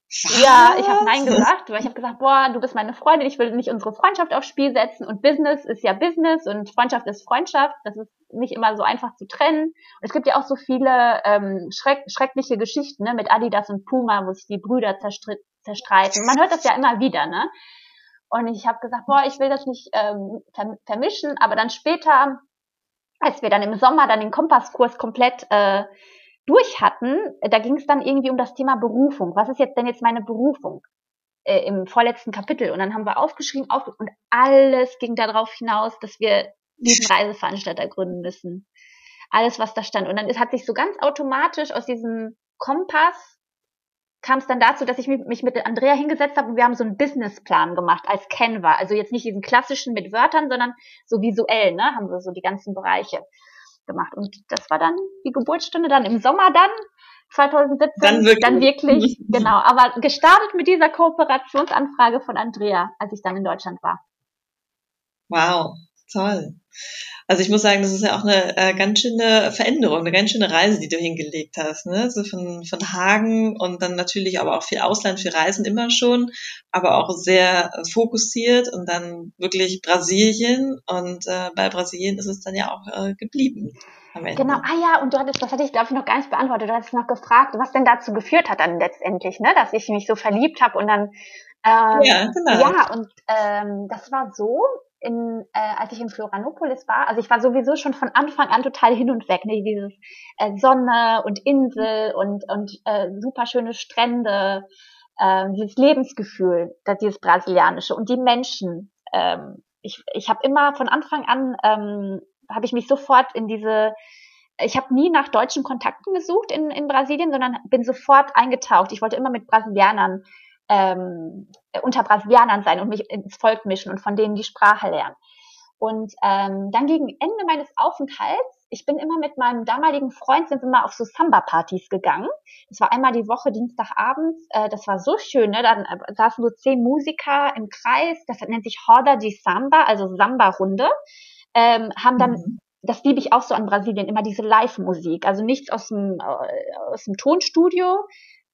Äh, ja, ich habe Nein gesagt, weil ich habe gesagt, boah, du bist meine Freundin, ich will nicht unsere Freundschaft aufs Spiel setzen und Business ist ja Business und Freundschaft ist Freundschaft. Das ist nicht immer so einfach zu trennen. Und es gibt ja auch so viele ähm, schreck schreckliche Geschichten ne, mit Adidas und Puma, wo sich die Brüder zerstreiten. Man hört das ja immer wieder, ne? Und ich habe gesagt, boah, ich will das nicht ähm, vermischen, aber dann später, als wir dann im Sommer dann den Kompasskurs komplett äh, durch hatten, da ging es dann irgendwie um das Thema Berufung. Was ist jetzt denn jetzt meine Berufung? Äh, Im vorletzten Kapitel. Und dann haben wir aufgeschrieben, auf, und alles ging darauf hinaus, dass wir diesen Reiseveranstalter gründen müssen. Alles, was da stand. Und dann ist, hat sich so ganz automatisch aus diesem Kompass kam es dann dazu, dass ich mich mit Andrea hingesetzt habe und wir haben so einen Businessplan gemacht als Canva. Also jetzt nicht diesen klassischen mit Wörtern, sondern so visuell, ne, haben wir so die ganzen Bereiche gemacht. Und das war dann die Geburtsstunde, dann im Sommer dann, 2017, dann wirklich, dann wirklich genau. Aber gestartet mit dieser Kooperationsanfrage von Andrea, als ich dann in Deutschland war. Wow, Toll. Also ich muss sagen, das ist ja auch eine äh, ganz schöne Veränderung, eine ganz schöne Reise, die du hingelegt hast. Ne? So von, von Hagen und dann natürlich aber auch viel Ausland, viel Reisen immer schon, aber auch sehr äh, fokussiert und dann wirklich Brasilien und äh, bei Brasilien ist es dann ja auch äh, geblieben. Genau, ah ja, und du hattest, das hatte ich glaube ich noch gar nicht beantwortet, du hattest noch gefragt, was denn dazu geführt hat dann letztendlich, ne, dass ich mich so verliebt habe und dann ähm, ja, genau. Ja, und ähm, das war so, in, äh, als ich in Florianopolis war, also ich war sowieso schon von Anfang an total hin und weg, ne? dieses äh, Sonne und Insel und, und äh, super schöne Strände, äh, dieses Lebensgefühl, das, dieses brasilianische und die Menschen. Ähm, ich ich habe immer von Anfang an, ähm, habe ich mich sofort in diese ich habe nie nach deutschen Kontakten gesucht in, in Brasilien, sondern bin sofort eingetaucht. Ich wollte immer mit Brasilianern ähm, unter Brasilianern sein und mich ins Volk mischen und von denen die Sprache lernen. Und ähm, dann gegen Ende meines Aufenthalts, ich bin immer mit meinem damaligen Freund, sind wir mal auf so Samba-Partys gegangen. Das war einmal die Woche, Dienstagabends. Äh, das war so schön, ne? Dann äh, saßen so zehn Musiker im Kreis, das nennt sich Horda de Samba, also Samba-Runde. Ähm, haben dann mhm das liebe ich auch so an Brasilien, immer diese Live-Musik. Also nichts aus dem, äh, aus dem Tonstudio,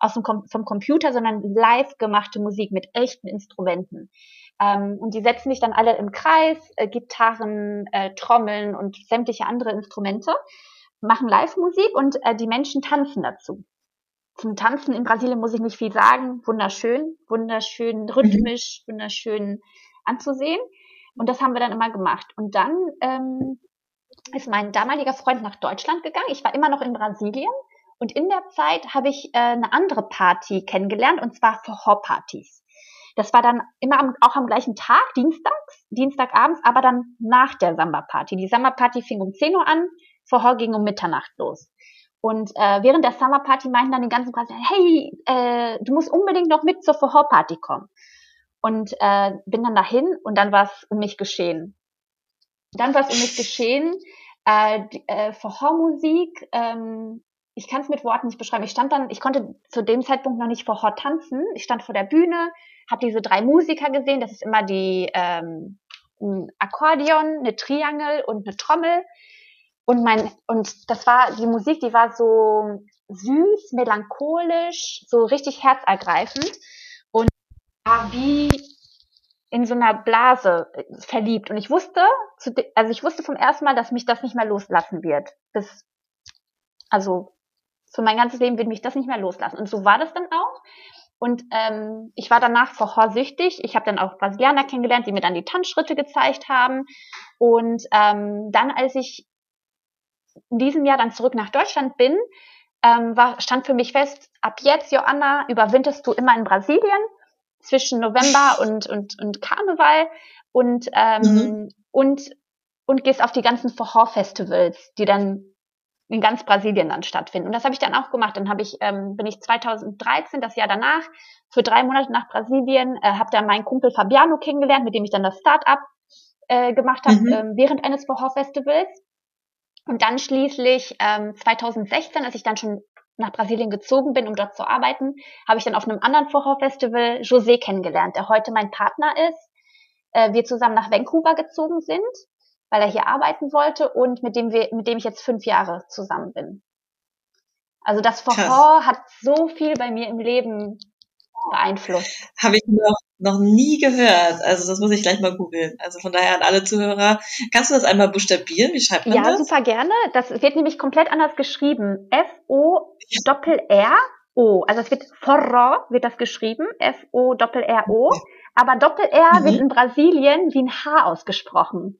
aus dem Com vom Computer, sondern live gemachte Musik mit echten Instrumenten. Ähm, und die setzen sich dann alle im Kreis, äh, Gitarren, äh, Trommeln und sämtliche andere Instrumente, machen Live-Musik und äh, die Menschen tanzen dazu. Zum Tanzen in Brasilien muss ich nicht viel sagen. Wunderschön, wunderschön rhythmisch, mhm. wunderschön anzusehen. Und das haben wir dann immer gemacht. Und dann ähm, ist mein damaliger Freund nach Deutschland gegangen. Ich war immer noch in Brasilien und in der Zeit habe ich äh, eine andere Party kennengelernt, und zwar Vorpartys. Das war dann immer am, auch am gleichen Tag, dienstags, dienstagabends, aber dann nach der Samba-Party. Die Samba-Party fing um 10 Uhr an, Vorher ging um Mitternacht los. Und äh, während der Summer-Party meinten dann die ganzen Brasilianer, hey, äh, du musst unbedingt noch mit zur Vorparty kommen. Und äh, bin dann dahin und dann war es um mich geschehen. Dann war es um mich geschehen. Äh, äh, Vormusik ähm, ich kann es mit Worten nicht beschreiben. Ich stand dann, ich konnte zu dem Zeitpunkt noch nicht vor Hort tanzen. Ich stand vor der Bühne, habe diese drei Musiker gesehen. Das ist immer die ähm, ein Akkordeon, eine Triangel und eine Trommel. Und mein und das war die Musik, die war so süß, melancholisch, so richtig herzergreifend und war wie in so einer Blase äh, verliebt. Und ich wusste, also ich wusste vom ersten Mal, dass mich das nicht mehr loslassen wird. Bis also für mein ganzes Leben wird mich das nicht mehr loslassen. Und so war das dann auch. Und ähm, ich war danach vorhorsüchtig. Ich habe dann auch Brasilianer kennengelernt, die mir dann die Tanzschritte gezeigt haben. Und ähm, dann, als ich in diesem Jahr dann zurück nach Deutschland bin, ähm, war, stand für mich fest, ab jetzt, Joanna, überwinterst du immer in Brasilien zwischen November und, und, und Karneval und, ähm, mhm. und, und gehst auf die ganzen Vorhor-Festivals, die dann in ganz Brasilien dann stattfinden. Und das habe ich dann auch gemacht. Dann habe ich, ähm, bin ich 2013, das Jahr danach, für drei Monate nach Brasilien, äh, habe da meinen Kumpel Fabiano kennengelernt, mit dem ich dann das Start-up äh, gemacht habe mhm. ähm, während eines Vorhor-Festivals. Und dann schließlich ähm, 2016, als ich dann schon nach Brasilien gezogen bin, um dort zu arbeiten, habe ich dann auf einem anderen Vorhor-Festival José kennengelernt, der heute mein Partner ist. Äh, wir zusammen nach Vancouver gezogen sind weil er hier arbeiten wollte und mit dem wir, mit dem ich jetzt fünf Jahre zusammen bin. Also das Verhor hat so viel bei mir im Leben beeinflusst. Habe ich noch, noch nie gehört. Also das muss ich gleich mal googeln. Also von daher an alle Zuhörer, kannst du das einmal buchstabieren? Wie schreibt man ja, das? Ja, super gerne. Das wird nämlich komplett anders geschrieben. F-O-Doppel-R-O. Also es wird Forro wird das geschrieben. F-O-Doppel-R-O. Aber Doppel-R mhm. wird in Brasilien wie ein H ausgesprochen.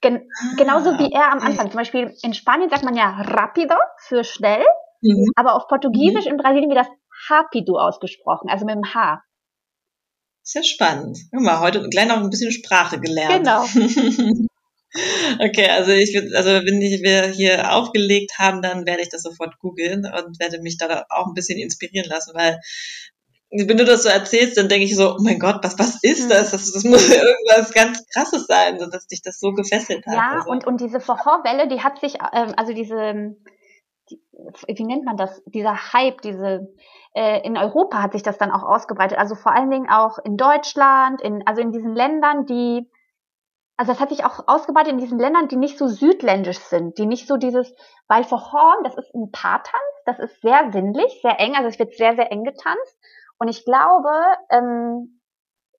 Gen ah, genauso wie er am Anfang. Zum Beispiel in Spanien sagt man ja rapido für schnell, mhm. aber auf Portugiesisch mhm. in Brasilien wird das rapido ausgesprochen, also mit dem H. Sehr spannend. Guck mal, heute gleich noch ein bisschen Sprache gelernt. Genau. okay, also ich würde, also wenn wir hier aufgelegt haben, dann werde ich das sofort googeln und werde mich da auch ein bisschen inspirieren lassen, weil wenn du das so erzählst, dann denke ich so, oh mein Gott, was, was ist hm. das? das? Das muss irgendwas ganz Krasses sein, so dass dich das so gefesselt hat. Ja, also. und, und diese Vorwelle, die hat sich, ähm, also diese, die, wie nennt man das? Dieser Hype, diese, äh, in Europa hat sich das dann auch ausgebreitet. Also vor allen Dingen auch in Deutschland, in, also in diesen Ländern, die also das hat sich auch ausgebreitet in diesen Ländern, die nicht so südländisch sind, die nicht so dieses, weil Horn, das ist ein Paartanz, das ist sehr sinnlich, sehr eng, also es wird sehr, sehr eng getanzt. Und ich glaube, ähm,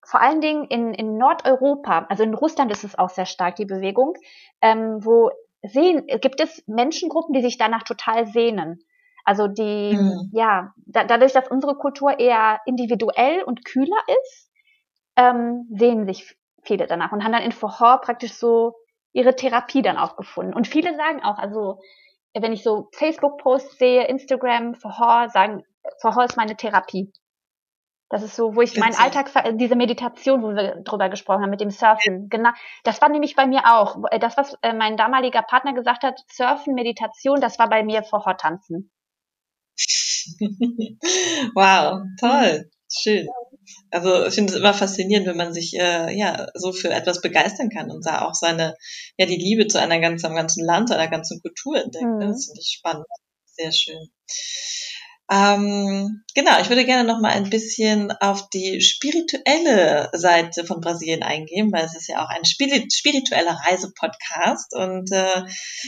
vor allen Dingen in, in Nordeuropa, also in Russland ist es auch sehr stark, die Bewegung, ähm, wo sehen, gibt es Menschengruppen, die sich danach total sehnen. Also die, mhm. ja, da, dadurch, dass unsere Kultur eher individuell und kühler ist, ähm, sehen sich viele danach und haben dann in Forhor praktisch so ihre Therapie dann auch gefunden. Und viele sagen auch, also wenn ich so Facebook-Posts sehe, Instagram, Forhor, sagen, Forhor ist meine Therapie. Das ist so, wo ich meinen Alltag, diese Meditation, wo wir drüber gesprochen haben, mit dem Surfen, genau, das war nämlich bei mir auch. Das, was äh, mein damaliger Partner gesagt hat, Surfen, Meditation, das war bei mir Forhor tanzen. wow, toll, schön. Also ich finde es immer faszinierend, wenn man sich äh, ja so für etwas begeistern kann und da auch seine, ja, die Liebe zu einer ganzen, einem ganzen Land, einer ganzen Kultur entdeckt. Mhm. Das finde ich spannend. Sehr schön. Ähm, genau, ich würde gerne noch mal ein bisschen auf die spirituelle Seite von Brasilien eingehen, weil es ist ja auch ein spiritueller Reisepodcast und äh,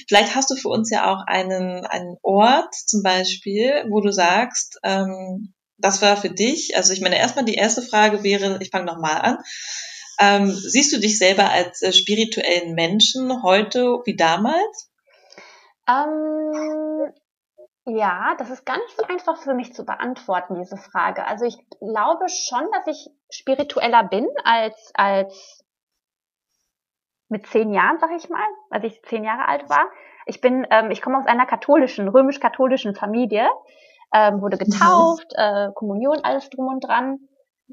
vielleicht hast du für uns ja auch einen, einen Ort zum Beispiel, wo du sagst, ähm, das war für dich, also ich meine, erstmal die erste Frage wäre, ich fange nochmal an. Ähm, siehst du dich selber als äh, spirituellen Menschen heute wie damals? Ähm, ja, das ist gar nicht so einfach für mich zu beantworten, diese Frage. Also ich glaube schon, dass ich spiritueller bin als, als mit zehn Jahren, sag ich mal, als ich zehn Jahre alt war. Ich bin, ähm, ich komme aus einer katholischen, römisch-katholischen Familie ähm, wurde mhm. getauft, äh, Kommunion, alles drum und dran.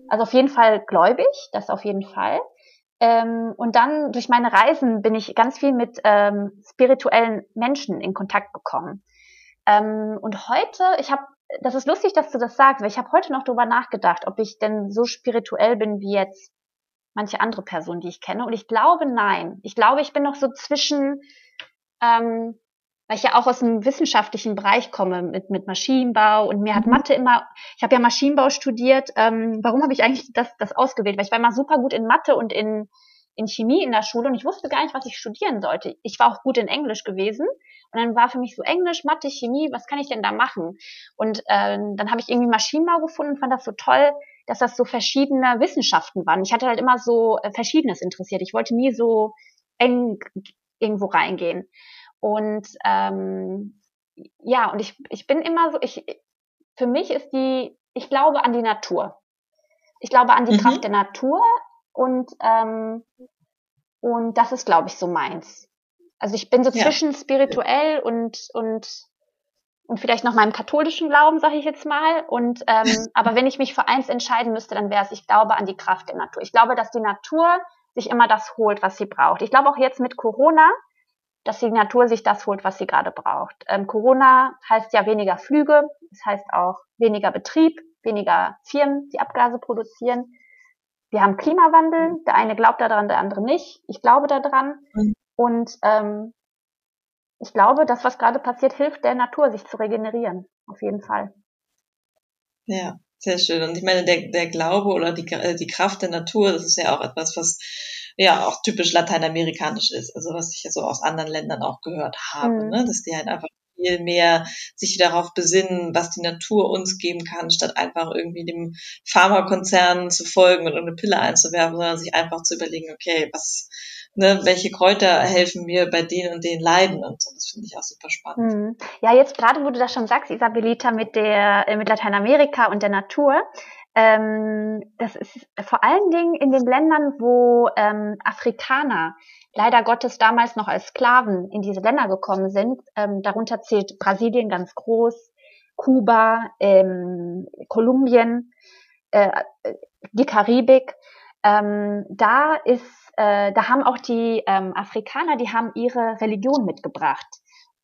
Also auf jeden Fall gläubig, das auf jeden Fall. Ähm, und dann durch meine Reisen bin ich ganz viel mit ähm, spirituellen Menschen in Kontakt gekommen. Ähm, und heute, ich habe, das ist lustig, dass du das sagst, weil ich habe heute noch darüber nachgedacht, ob ich denn so spirituell bin wie jetzt manche andere Personen, die ich kenne. Und ich glaube, nein. Ich glaube, ich bin noch so zwischen ähm, weil ich ja auch aus dem wissenschaftlichen Bereich komme mit, mit Maschinenbau und mir hat mhm. Mathe immer, ich habe ja Maschinenbau studiert. Ähm, warum habe ich eigentlich das, das ausgewählt? Weil ich war immer super gut in Mathe und in, in Chemie in der Schule und ich wusste gar nicht, was ich studieren sollte. Ich war auch gut in Englisch gewesen und dann war für mich so Englisch, Mathe, Chemie, was kann ich denn da machen? Und äh, dann habe ich irgendwie Maschinenbau gefunden und fand das so toll, dass das so verschiedene Wissenschaften waren. Ich hatte halt immer so äh, Verschiedenes interessiert. Ich wollte nie so eng irgendwo reingehen. Und ähm, ja, und ich, ich bin immer so, ich, für mich ist die, ich glaube an die Natur. Ich glaube an die mhm. Kraft der Natur und, ähm, und das ist, glaube ich, so meins. Also ich bin so ja. zwischen spirituell und, und, und vielleicht noch meinem katholischen Glauben, sage ich jetzt mal. Und ähm, aber wenn ich mich für eins entscheiden müsste, dann wäre es, ich glaube an die Kraft der Natur. Ich glaube, dass die Natur sich immer das holt, was sie braucht. Ich glaube auch jetzt mit Corona, dass die Natur sich das holt, was sie gerade braucht. Ähm, Corona heißt ja weniger Flüge, das heißt auch weniger Betrieb, weniger Firmen, die Abgase produzieren. Wir haben Klimawandel, der eine glaubt daran, der andere nicht. Ich glaube daran. Mhm. Und ähm, ich glaube, das, was gerade passiert, hilft der Natur, sich zu regenerieren. Auf jeden Fall. Ja, sehr schön. Und ich meine, der, der Glaube oder die, äh, die Kraft der Natur, das ist ja auch etwas, was ja auch typisch lateinamerikanisch ist, also was ich ja so aus anderen Ländern auch gehört habe, mhm. ne? dass die halt einfach viel mehr sich darauf besinnen, was die Natur uns geben kann, statt einfach irgendwie dem Pharmakonzern zu folgen und eine Pille einzuwerfen, sondern sich einfach zu überlegen, okay, was, ne, welche Kräuter helfen mir bei denen und den Leiden und so. Das finde ich auch super spannend. Mhm. Ja, jetzt gerade, wo du das schon sagst, Isabelita, mit der, äh, mit Lateinamerika und der Natur, ähm, das ist vor allen Dingen in den Ländern, wo ähm, Afrikaner leider Gottes damals noch als Sklaven in diese Länder gekommen sind. Ähm, darunter zählt Brasilien ganz groß, Kuba, ähm, Kolumbien, äh, die Karibik. Ähm, da ist, äh, da haben auch die ähm, Afrikaner, die haben ihre Religion mitgebracht.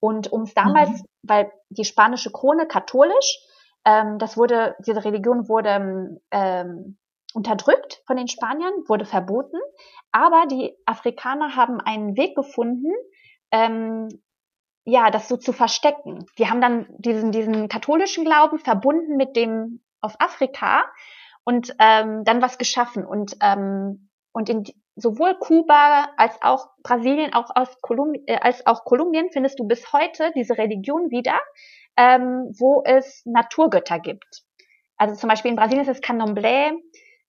Und um es damals, mhm. weil die spanische Krone katholisch ähm, das wurde, diese Religion wurde ähm, unterdrückt von den Spaniern, wurde verboten. Aber die Afrikaner haben einen Weg gefunden, ähm, ja, das so zu verstecken. Die haben dann diesen, diesen katholischen Glauben verbunden mit dem auf Afrika und ähm, dann was geschaffen. Und ähm, und in sowohl Kuba als auch Brasilien, auch aus Kolumbi äh, als auch Kolumbien findest du bis heute diese Religion wieder, ähm, wo es Naturgötter gibt. Also zum Beispiel in Brasilien ist es Candomblé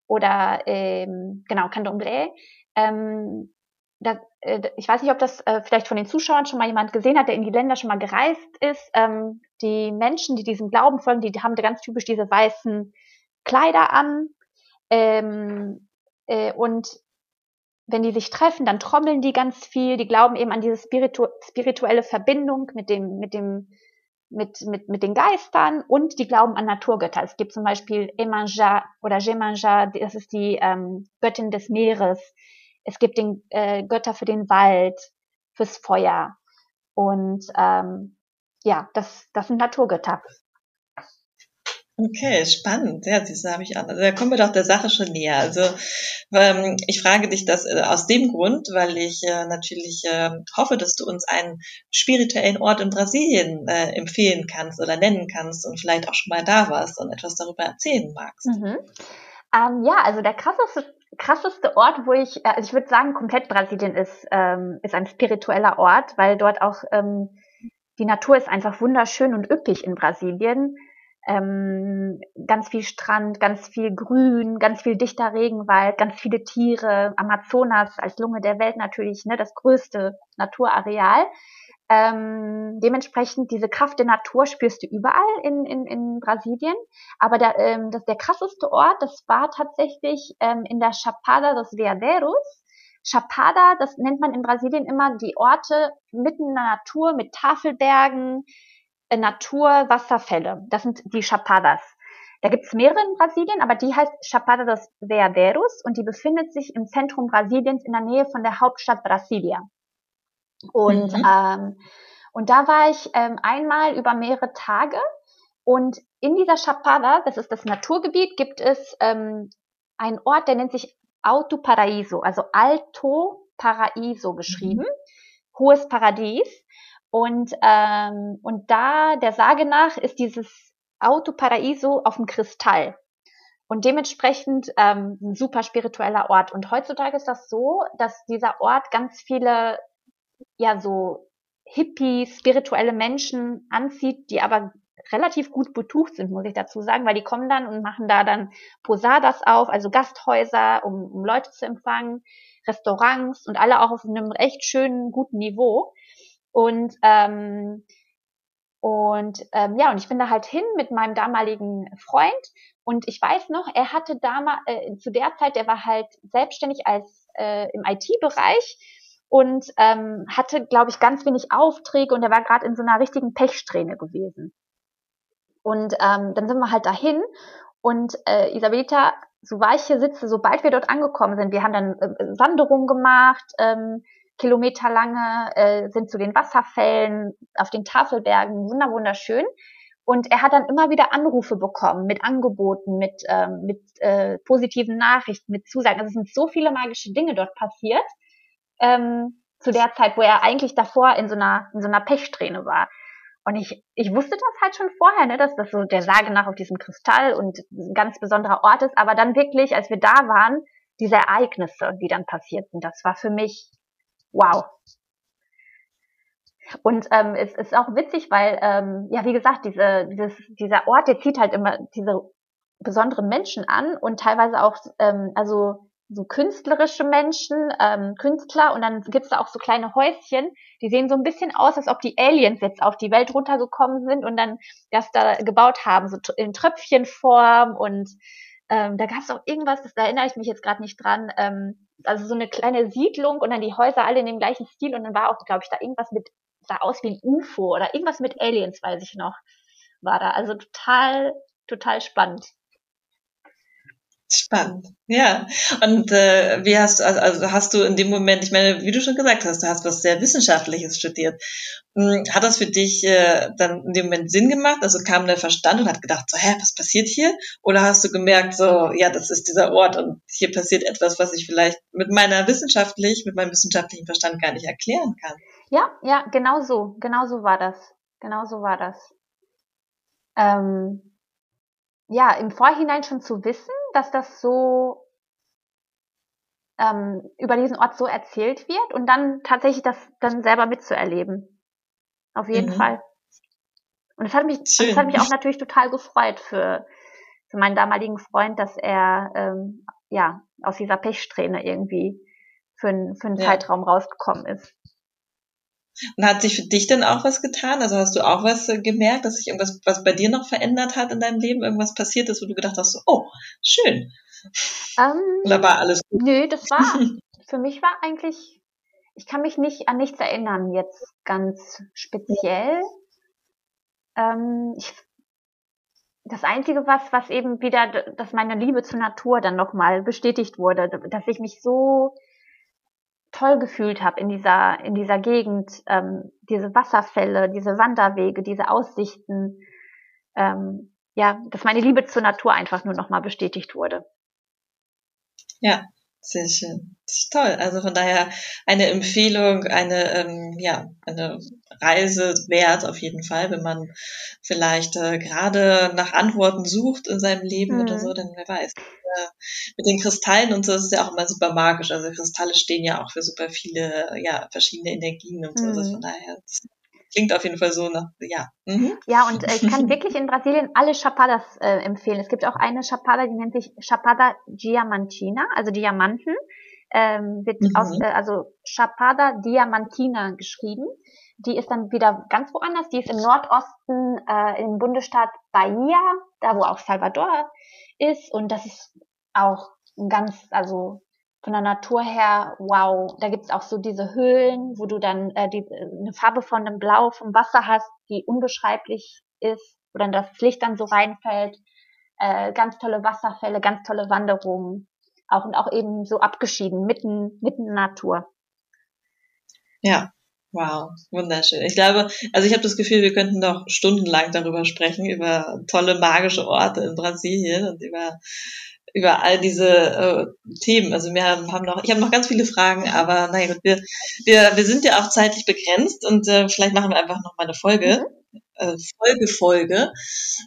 oder ähm, genau Candomblé. Ähm, da, äh, ich weiß nicht, ob das äh, vielleicht von den Zuschauern schon mal jemand gesehen hat, der in die Länder schon mal gereist ist. Ähm, die Menschen, die diesem Glauben folgen, die haben ganz typisch diese weißen Kleider an. Ähm, äh, und wenn die sich treffen, dann trommeln die ganz viel. Die glauben eben an diese spiritu spirituelle Verbindung mit dem, mit dem, mit, mit, mit den Geistern und die glauben an Naturgötter. Es gibt zum Beispiel Emanja oder Jemanja, das ist die ähm, Göttin des Meeres. Es gibt den äh, Götter für den Wald, fürs Feuer. Und ähm, ja, das, das sind Naturgötter. Okay, spannend. Ja, du, habe ich an. Also da kommen wir doch der Sache schon näher. Also ähm, ich frage dich das äh, aus dem Grund, weil ich äh, natürlich äh, hoffe, dass du uns einen spirituellen Ort in Brasilien äh, empfehlen kannst oder nennen kannst und vielleicht auch schon mal da warst und etwas darüber erzählen magst. Mhm. Ähm, ja, also der krasseste, krasseste Ort, wo ich, äh, also ich würde sagen, komplett Brasilien ist, ähm, ist ein spiritueller Ort, weil dort auch ähm, die Natur ist einfach wunderschön und üppig in Brasilien ähm, ganz viel Strand, ganz viel Grün, ganz viel dichter Regenwald, ganz viele Tiere, Amazonas als Lunge der Welt natürlich, ne, das größte Naturareal. Ähm, dementsprechend diese Kraft der Natur spürst du überall in, in, in Brasilien. Aber der, ähm, das, der krasseste Ort, das war tatsächlich ähm, in der Chapada dos Veadeiros. Chapada, das nennt man in Brasilien immer die Orte mitten in der Natur mit Tafelbergen, Naturwasserfälle. Das sind die Chapadas. Da gibt es mehrere in Brasilien, aber die heißt Chapada dos Veadeiros und die befindet sich im Zentrum Brasiliens in der Nähe von der Hauptstadt Brasilia. Und, mhm. ähm, und da war ich ähm, einmal über mehrere Tage und in dieser Chapada, das ist das Naturgebiet, gibt es ähm, einen Ort, der nennt sich Alto Paraíso, also Alto Paraíso geschrieben, mhm. hohes Paradies. Und, ähm, und da, der Sage nach, ist dieses Auto Paraiso auf dem Kristall. Und dementsprechend ähm, ein super spiritueller Ort. Und heutzutage ist das so, dass dieser Ort ganz viele, ja, so hippie, spirituelle Menschen anzieht, die aber relativ gut betucht sind, muss ich dazu sagen, weil die kommen dann und machen da dann Posadas auf, also Gasthäuser, um, um Leute zu empfangen, Restaurants und alle auch auf einem echt schönen, guten Niveau. Und ähm, und ähm, ja, und ich bin da halt hin mit meinem damaligen Freund und ich weiß noch, er hatte damals äh, zu der Zeit, der war halt selbstständig als äh, im IT-Bereich und ähm, hatte, glaube ich, ganz wenig Aufträge und er war gerade in so einer richtigen Pechsträhne gewesen. Und ähm, dann sind wir halt dahin und äh, Isabelita, so war ich hier sitze, sobald wir dort angekommen sind, wir haben dann äh, Wanderung gemacht, ähm, kilometerlange, äh, sind zu den Wasserfällen, auf den Tafelbergen, wunder wunderschön. Und er hat dann immer wieder Anrufe bekommen mit Angeboten, mit, ähm, mit äh, positiven Nachrichten, mit Zusagen. Also es sind so viele magische Dinge dort passiert, ähm, zu der Zeit, wo er eigentlich davor in so einer, in so einer Pechsträhne war. Und ich, ich wusste das halt schon vorher, ne, dass das so der Sage nach auf diesem Kristall und ein ganz besonderer Ort ist. Aber dann wirklich, als wir da waren, diese Ereignisse, die dann passiert sind, das war für mich wow. Und ähm, es ist auch witzig, weil, ähm, ja, wie gesagt, diese, dieses, dieser Ort, der zieht halt immer diese besonderen Menschen an und teilweise auch, ähm, also so künstlerische Menschen, ähm, Künstler und dann gibt's da auch so kleine Häuschen, die sehen so ein bisschen aus, als ob die Aliens jetzt auf die Welt runtergekommen sind und dann das da gebaut haben, so in Tröpfchenform und ähm, da gab's auch irgendwas, das, da erinnere ich mich jetzt gerade nicht dran, ähm, also so eine kleine Siedlung und dann die Häuser alle in dem gleichen Stil und dann war auch, glaube ich, da irgendwas mit, sah aus wie ein UFO oder irgendwas mit Aliens, weiß ich noch, war da. Also total, total spannend. Spannend, ja. Und äh, wie hast also, also hast du in dem Moment, ich meine, wie du schon gesagt hast, du hast was sehr Wissenschaftliches studiert. Hm, hat das für dich äh, dann in dem Moment Sinn gemacht? Also kam der Verstand und hat gedacht, so, hä, was passiert hier? Oder hast du gemerkt, so, ja, das ist dieser Ort und hier passiert etwas, was ich vielleicht mit meiner wissenschaftlich, mit meinem wissenschaftlichen Verstand gar nicht erklären kann? Ja, ja, genau so, genau so war das. Genau so war das. Ähm, ja, im Vorhinein schon zu wissen, dass das so ähm, über diesen Ort so erzählt wird und dann tatsächlich das dann selber mitzuerleben. Auf jeden mhm. Fall. Und es hat mich, das hat mich auch natürlich total gefreut für, für meinen damaligen Freund, dass er ähm, ja aus dieser Pechsträhne irgendwie für, ein, für einen ja. Zeitraum rausgekommen ist. Und hat sich für dich denn auch was getan? Also hast du auch was äh, gemerkt, dass sich irgendwas, was bei dir noch verändert hat in deinem Leben, irgendwas passiert ist, wo du gedacht hast, so, oh, schön. Ähm, Oder war alles gut? Nö, das war, für mich war eigentlich, ich kann mich nicht an nichts erinnern jetzt ganz speziell. Ähm, ich, das Einzige, was, was eben wieder, dass meine Liebe zur Natur dann nochmal bestätigt wurde, dass ich mich so toll gefühlt habe in dieser, in dieser Gegend, ähm, diese Wasserfälle, diese Wanderwege, diese Aussichten, ähm, ja, dass meine Liebe zur Natur einfach nur nochmal bestätigt wurde. Ja, sehr schön. Das ist toll. Also von daher eine Empfehlung, eine, ähm, ja, eine Reise wert auf jeden Fall, wenn man vielleicht äh, gerade nach Antworten sucht in seinem Leben mhm. oder so, dann wer weiß. Äh, mit den Kristallen und so ist es ja auch immer super magisch. Also Kristalle stehen ja auch für super viele, ja, verschiedene Energien und so. Also mhm. Also von daher, klingt auf jeden Fall so nach, ja. Mhm. Ja, und äh, ich kann wirklich in Brasilien alle Chapadas äh, empfehlen. Es gibt auch eine Chapada, die nennt sich Chapada Diamantina, also Diamanten. Ähm, wird mhm. aus, äh, also Chapada Diamantina geschrieben. Die ist dann wieder ganz woanders. Die ist im Nordosten äh, im Bundesstaat Bahia, da wo auch Salvador ist. Und das ist auch ganz, also von der Natur her, wow, da gibt's auch so diese Höhlen, wo du dann äh, die, eine Farbe von dem Blau vom Wasser hast, die unbeschreiblich ist, wo dann das Licht dann so reinfällt. Äh, ganz tolle Wasserfälle, ganz tolle Wanderungen. Auch und auch eben so abgeschieden, mitten, mitten in der Natur. Ja, Wow, wunderschön. Ich glaube, also ich habe das Gefühl, wir könnten noch stundenlang darüber sprechen, über tolle magische Orte in Brasilien und über über all diese äh, Themen. Also wir haben, haben noch, ich habe noch ganz viele Fragen, aber naja, wir, wir, wir sind ja auch zeitlich begrenzt und äh, vielleicht machen wir einfach noch mal eine Folge. Mhm. Äh, Folge, Folge.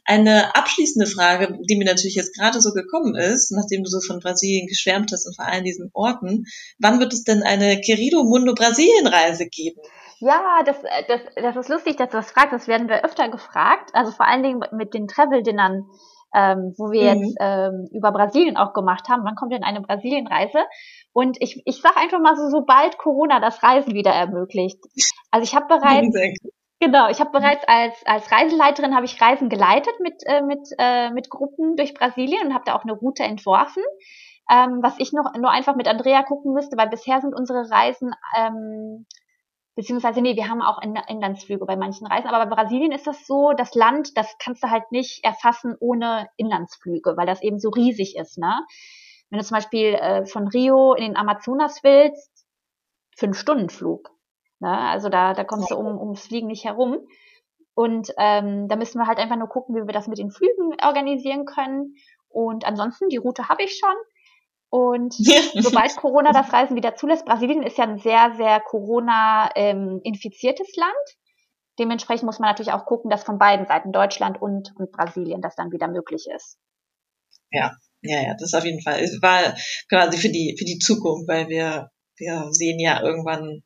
Eine abschließende Frage, die mir natürlich jetzt gerade so gekommen ist, nachdem du so von Brasilien geschwärmt hast und vor allen diesen Orten. Wann wird es denn eine Querido Mundo Brasilien Reise geben? Ja, das, das, das ist lustig, dass du das fragst. Das werden wir öfter gefragt. Also vor allen Dingen mit den Travel-Dinnern ähm, wo wir mhm. jetzt ähm, über Brasilien auch gemacht haben. Wann kommt denn eine Brasilienreise? Und ich, ich sage einfach mal so, sobald Corona das Reisen wieder ermöglicht. Also ich habe bereits Genau, ich habe bereits als als Reiseleiterin habe ich Reisen geleitet mit äh, mit äh, mit Gruppen durch Brasilien und habe da auch eine Route entworfen. Ähm, was ich noch nur einfach mit Andrea gucken müsste, weil bisher sind unsere Reisen ähm, beziehungsweise nee, wir haben auch Inlandsflüge bei manchen Reisen, aber bei Brasilien ist das so, das Land, das kannst du halt nicht erfassen ohne Inlandsflüge, weil das eben so riesig ist, ne? Wenn du zum Beispiel äh, von Rio in den Amazonas willst, fünf Stunden Flug, ne? Also da, da kommst du um, ums Fliegen nicht herum. Und ähm, da müssen wir halt einfach nur gucken, wie wir das mit den Flügen organisieren können. Und ansonsten, die Route habe ich schon. Und sobald Corona das Reisen wieder zulässt, Brasilien ist ja ein sehr, sehr Corona-infiziertes ähm, Land. Dementsprechend muss man natürlich auch gucken, dass von beiden Seiten, Deutschland und, und Brasilien, das dann wieder möglich ist. Ja, ja, ja, das auf jeden Fall. Es war quasi für die, für die Zukunft, weil wir, wir sehen ja irgendwann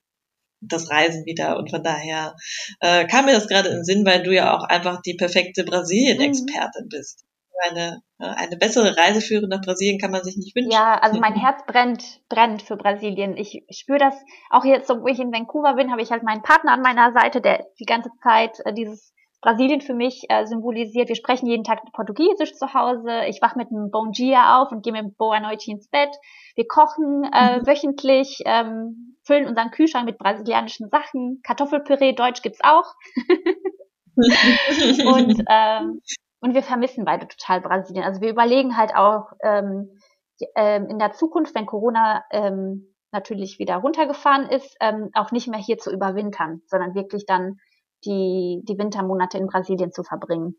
das Reisen wieder und von daher äh, kam mir das gerade in den Sinn, weil du ja auch einfach die perfekte Brasilien-Expertin mhm. bist eine, eine bessere Reiseführerin nach Brasilien kann man sich nicht wünschen. Ja, also mein Herz brennt, brennt für Brasilien. Ich spüre das auch jetzt, wo ich in Vancouver bin, habe ich halt meinen Partner an meiner Seite, der die ganze Zeit äh, dieses Brasilien für mich äh, symbolisiert. Wir sprechen jeden Tag Portugiesisch zu Hause. Ich wach mit einem Bon Dia auf und gehe mit Boa Noite ins Bett. Wir kochen äh, mhm. wöchentlich, ähm, füllen unseren Kühlschrank mit brasilianischen Sachen. Kartoffelpüree, Deutsch gibt's auch. und ähm, und wir vermissen beide total Brasilien. Also wir überlegen halt auch ähm, ähm, in der Zukunft, wenn Corona ähm, natürlich wieder runtergefahren ist, ähm, auch nicht mehr hier zu überwintern, sondern wirklich dann die, die Wintermonate in Brasilien zu verbringen.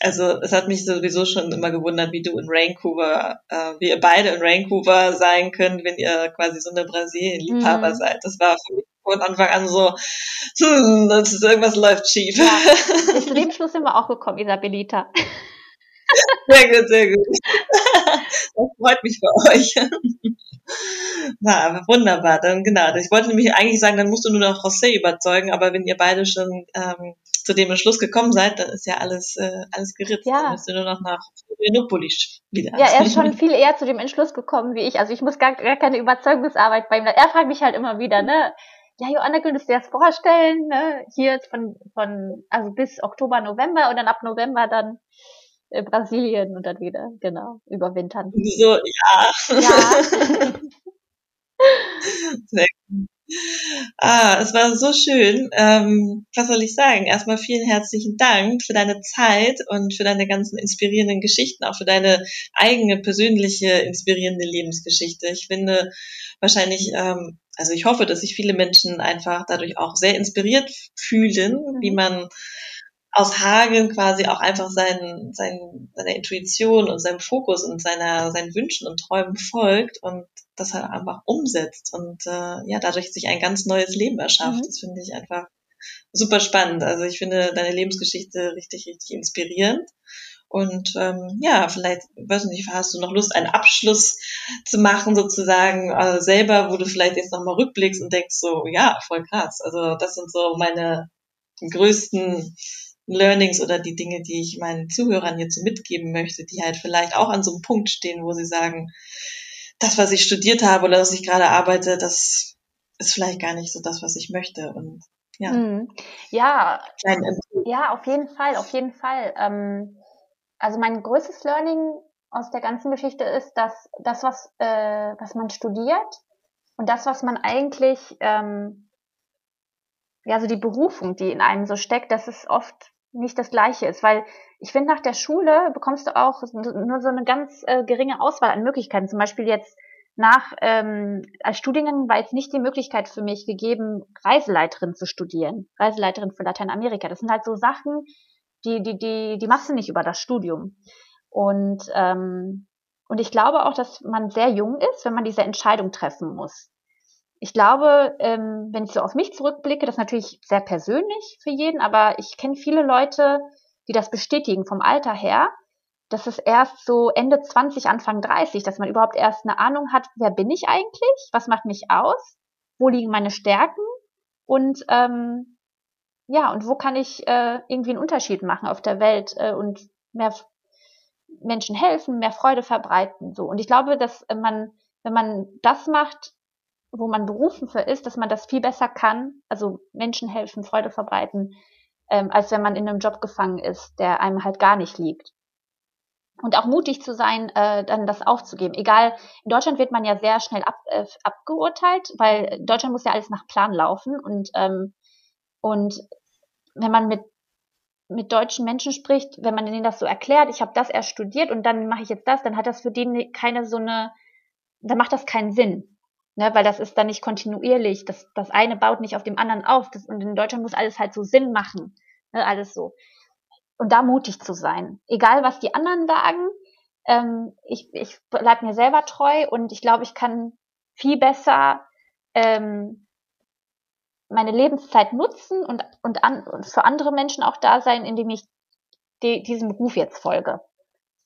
Also es hat mich sowieso schon immer gewundert, wie du in Vancouver, äh, wie ihr beide in Vancouver sein könnt, wenn ihr quasi so eine Brasilien-Liebhaber mhm. seid. Das war für mich von Anfang an so, hm, das ist, irgendwas läuft schief. Ja, zu dem Schluss sind wir auch gekommen, Isabelita. Sehr gut, sehr gut. Das freut mich für euch. Na, aber wunderbar. Dann genau. Ich wollte nämlich eigentlich sagen, dann musst du nur noch José überzeugen, aber wenn ihr beide schon ähm, zu dem Entschluss gekommen seid, dann ist ja alles, äh, alles geritzt. Ja. Dann müsst ihr nur noch nach Florianopolis wieder. Ja, er ist schon viel eher zu dem Entschluss gekommen wie ich. Also ich muss gar, gar keine Überzeugungsarbeit bei ihm. Er fragt mich halt immer wieder, ne? Ja, Joanna, könntest du dir das vorstellen, ne? Hier von, von, also bis Oktober, November und dann ab November dann Brasilien und dann wieder, genau, überwintern. So, ja. Ja. Sehr gut. Ah, es war so schön. Ähm, was soll ich sagen? Erstmal vielen herzlichen Dank für deine Zeit und für deine ganzen inspirierenden Geschichten, auch für deine eigene persönliche inspirierende Lebensgeschichte. Ich finde wahrscheinlich, ähm, also ich hoffe, dass sich viele Menschen einfach dadurch auch sehr inspiriert fühlen, mhm. wie man aus Hagen quasi auch einfach sein, sein, seiner Intuition und seinem Fokus und seiner, seinen Wünschen und Träumen folgt und das halt einfach umsetzt und äh, ja, dadurch sich ein ganz neues Leben erschafft. Mhm. Das finde ich einfach super spannend. Also ich finde deine Lebensgeschichte richtig, richtig inspirierend. Und ähm, ja, vielleicht, weiß nicht, hast du noch Lust, einen Abschluss zu machen, sozusagen äh, selber, wo du vielleicht jetzt nochmal rückblickst und denkst so, ja, voll krass. Also das sind so meine größten Learnings oder die Dinge, die ich meinen Zuhörern jetzt so mitgeben möchte, die halt vielleicht auch an so einem Punkt stehen, wo sie sagen, das, was ich studiert habe oder was ich gerade arbeite, das ist vielleicht gar nicht so das, was ich möchte. Und ja. Hm. Ja, ja, auf jeden Fall, auf jeden Fall. Ähm, also mein größtes Learning aus der ganzen Geschichte ist, dass das, was, äh, was man studiert und das, was man eigentlich, ähm, ja, so die Berufung, die in einem so steckt, dass es oft nicht das Gleiche ist, weil ich finde, nach der Schule bekommst du auch nur so eine ganz äh, geringe Auswahl an Möglichkeiten. Zum Beispiel jetzt nach ähm, als Studiengang war jetzt nicht die Möglichkeit für mich gegeben, Reiseleiterin zu studieren, Reiseleiterin für Lateinamerika. Das sind halt so Sachen, die die die die machst du nicht über das Studium. Und ähm, und ich glaube auch, dass man sehr jung ist, wenn man diese Entscheidung treffen muss ich glaube, ähm, wenn ich so auf mich zurückblicke, das ist natürlich sehr persönlich für jeden, aber ich kenne viele Leute, die das bestätigen vom Alter her, dass es erst so Ende 20, Anfang 30, dass man überhaupt erst eine Ahnung hat, wer bin ich eigentlich, was macht mich aus, wo liegen meine Stärken und ähm, ja, und wo kann ich äh, irgendwie einen Unterschied machen auf der Welt äh, und mehr Menschen helfen, mehr Freude verbreiten. So. Und ich glaube, dass man, wenn man das macht, wo man berufen für ist, dass man das viel besser kann, also Menschen helfen, Freude verbreiten, ähm, als wenn man in einem Job gefangen ist, der einem halt gar nicht liegt. Und auch mutig zu sein, äh, dann das aufzugeben. Egal, in Deutschland wird man ja sehr schnell ab, äh, abgeurteilt, weil Deutschland muss ja alles nach Plan laufen und ähm, und wenn man mit mit deutschen Menschen spricht, wenn man denen das so erklärt, ich habe das erst studiert und dann mache ich jetzt das, dann hat das für die keine so eine, dann macht das keinen Sinn ne, weil das ist dann nicht kontinuierlich. Das, das eine baut nicht auf dem anderen auf. Das, und in Deutschland muss alles halt so Sinn machen. Ne, alles so. Und da mutig zu sein. Egal, was die anderen sagen, ähm, ich, ich bleib mir selber treu und ich glaube, ich kann viel besser ähm, meine Lebenszeit nutzen und, und, an, und für andere Menschen auch da sein, indem ich die, diesem Ruf jetzt folge.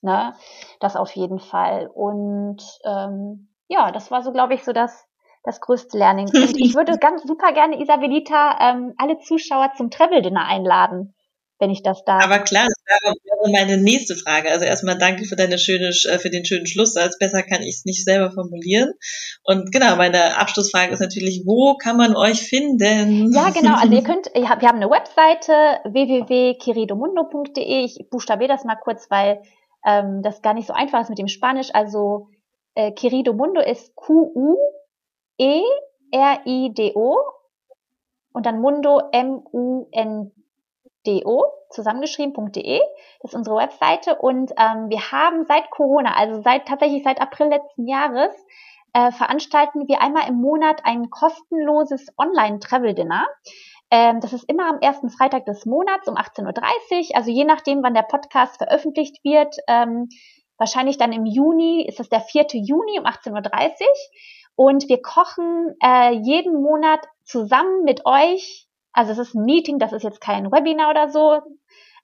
Ne? Das auf jeden Fall. Und ähm, ja, das war so, glaube ich, so das, das größte Learning. Und ich würde ganz super gerne, Isabelita, ähm, alle Zuschauer zum Travel Dinner einladen, wenn ich das darf. Aber klar, das wäre meine nächste Frage. Also erstmal danke für deine schöne, äh, für den schönen Schlusssatz. Besser kann ich es nicht selber formulieren. Und genau, meine Abschlussfrage ist natürlich, wo kann man euch finden? Ja, genau. Also ihr könnt, wir haben eine Webseite www.queridomundo.de. Ich buchstabiere das mal kurz, weil ähm, das gar nicht so einfach ist mit dem Spanisch. Also äh, Querido Mundo ist Q-U-E-R-I-D-O und dann Mundo M-U-N-D-O zusammengeschrieben.de. Das ist unsere Webseite und ähm, wir haben seit Corona, also seit tatsächlich seit April letzten Jahres, äh, veranstalten wir einmal im Monat ein kostenloses Online-Travel-Dinner. Ähm, das ist immer am ersten Freitag des Monats um 18.30 Uhr. Also je nachdem, wann der Podcast veröffentlicht wird, ähm, wahrscheinlich dann im Juni, ist das der 4. Juni um 18.30 Uhr. Und wir kochen äh, jeden Monat zusammen mit euch, also es ist ein Meeting, das ist jetzt kein Webinar oder so,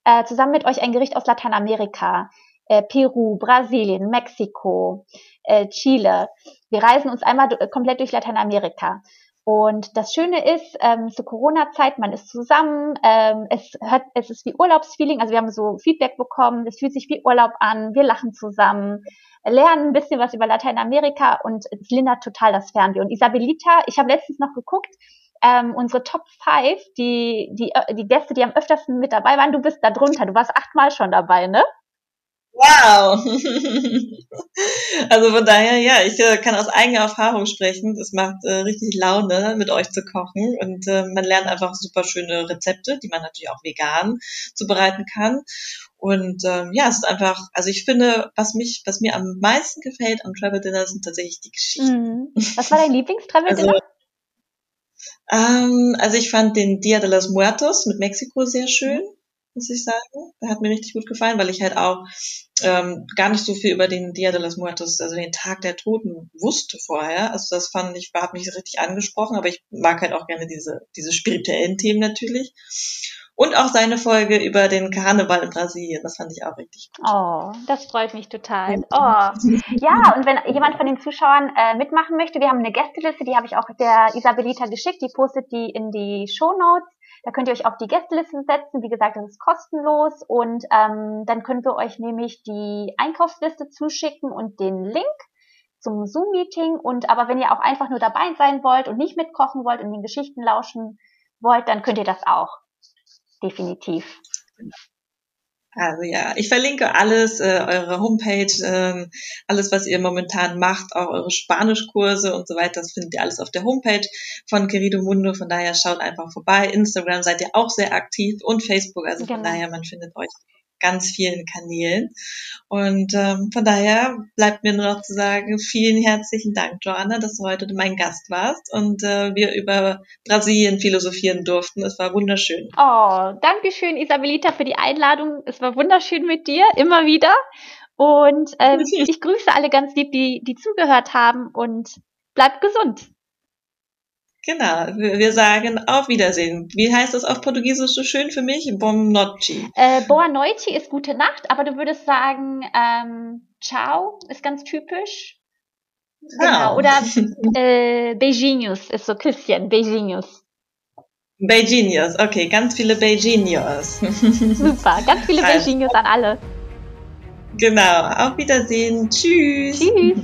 äh, zusammen mit euch ein Gericht aus Lateinamerika. äh, Peru, Brasilien, Mexiko, äh, Chile. Wir reisen uns einmal komplett durch Lateinamerika. Und das Schöne ist, ähm, zur Corona-Zeit, man ist zusammen, ähm, es, hat, es ist wie Urlaubsfeeling, also wir haben so Feedback bekommen, es fühlt sich wie Urlaub an, wir lachen zusammen, lernen ein bisschen was über Lateinamerika und es lindert total das Fernweh. Und Isabelita, ich habe letztens noch geguckt, ähm, unsere Top 5, die, die, die Gäste, die am öftersten mit dabei waren, du bist da drunter, du warst achtmal schon dabei, ne? Wow! also von daher, ja, ich äh, kann aus eigener Erfahrung sprechen. Es macht äh, richtig Laune, mit euch zu kochen und äh, man lernt einfach super schöne Rezepte, die man natürlich auch vegan zubereiten kann. Und ähm, ja, es ist einfach, also ich finde, was mich, was mir am meisten gefällt am Travel Dinner sind tatsächlich die Geschichten. Mhm. Was war dein Lieblings-Travel Dinner? Also, ähm, also ich fand den Dia de los Muertos mit Mexiko sehr schön muss ich sagen. Der hat mir richtig gut gefallen, weil ich halt auch ähm, gar nicht so viel über den Dia de los Muertos, also den Tag der Toten, wusste vorher. Also das fand ich, hat mich richtig angesprochen, aber ich mag halt auch gerne diese, diese spirituellen Themen natürlich. Und auch seine Folge über den Karneval in Brasilien, das fand ich auch richtig gut. Oh, das freut mich total. Oh. Ja, und wenn jemand von den Zuschauern äh, mitmachen möchte, wir haben eine Gästeliste, die habe ich auch der Isabelita geschickt, die postet die in die Show Notes. Da könnt ihr euch auf die Gästeliste setzen. Wie gesagt, das ist kostenlos. Und ähm, dann könnt ihr euch nämlich die Einkaufsliste zuschicken und den Link zum Zoom-Meeting. Und aber wenn ihr auch einfach nur dabei sein wollt und nicht mitkochen wollt und den Geschichten lauschen wollt, dann könnt ihr das auch. Definitiv. Also ja, ich verlinke alles, äh, eure Homepage, äh, alles, was ihr momentan macht, auch eure Spanischkurse und so weiter, das findet ihr alles auf der Homepage von Querido Mundo. Von daher schaut einfach vorbei. Instagram seid ihr auch sehr aktiv und Facebook, also genau. von daher, man findet euch ganz vielen Kanälen. Und ähm, von daher bleibt mir nur noch zu sagen, vielen herzlichen Dank, Joanna, dass du heute mein Gast warst und äh, wir über Brasilien philosophieren durften. Es war wunderschön. Oh, danke schön, Isabelita, für die Einladung. Es war wunderschön mit dir, immer wieder. Und ähm, ich grüße alle ganz lieb, die, die zugehört haben und bleibt gesund. Genau, wir sagen auf Wiedersehen. Wie heißt das auf Portugiesisch so schön für mich? Bom noite. Äh, boa noite ist gute Nacht, aber du würdest sagen, ähm, ciao ist ganz typisch. Genau, oder äh, Beijinhos ist so Küsschen, Beijinhos. Beijinhos, okay, ganz viele Beijinhos. Super, ganz viele. Beijinhos an alle. Genau, auf Wiedersehen. Tschüss. Tschüss.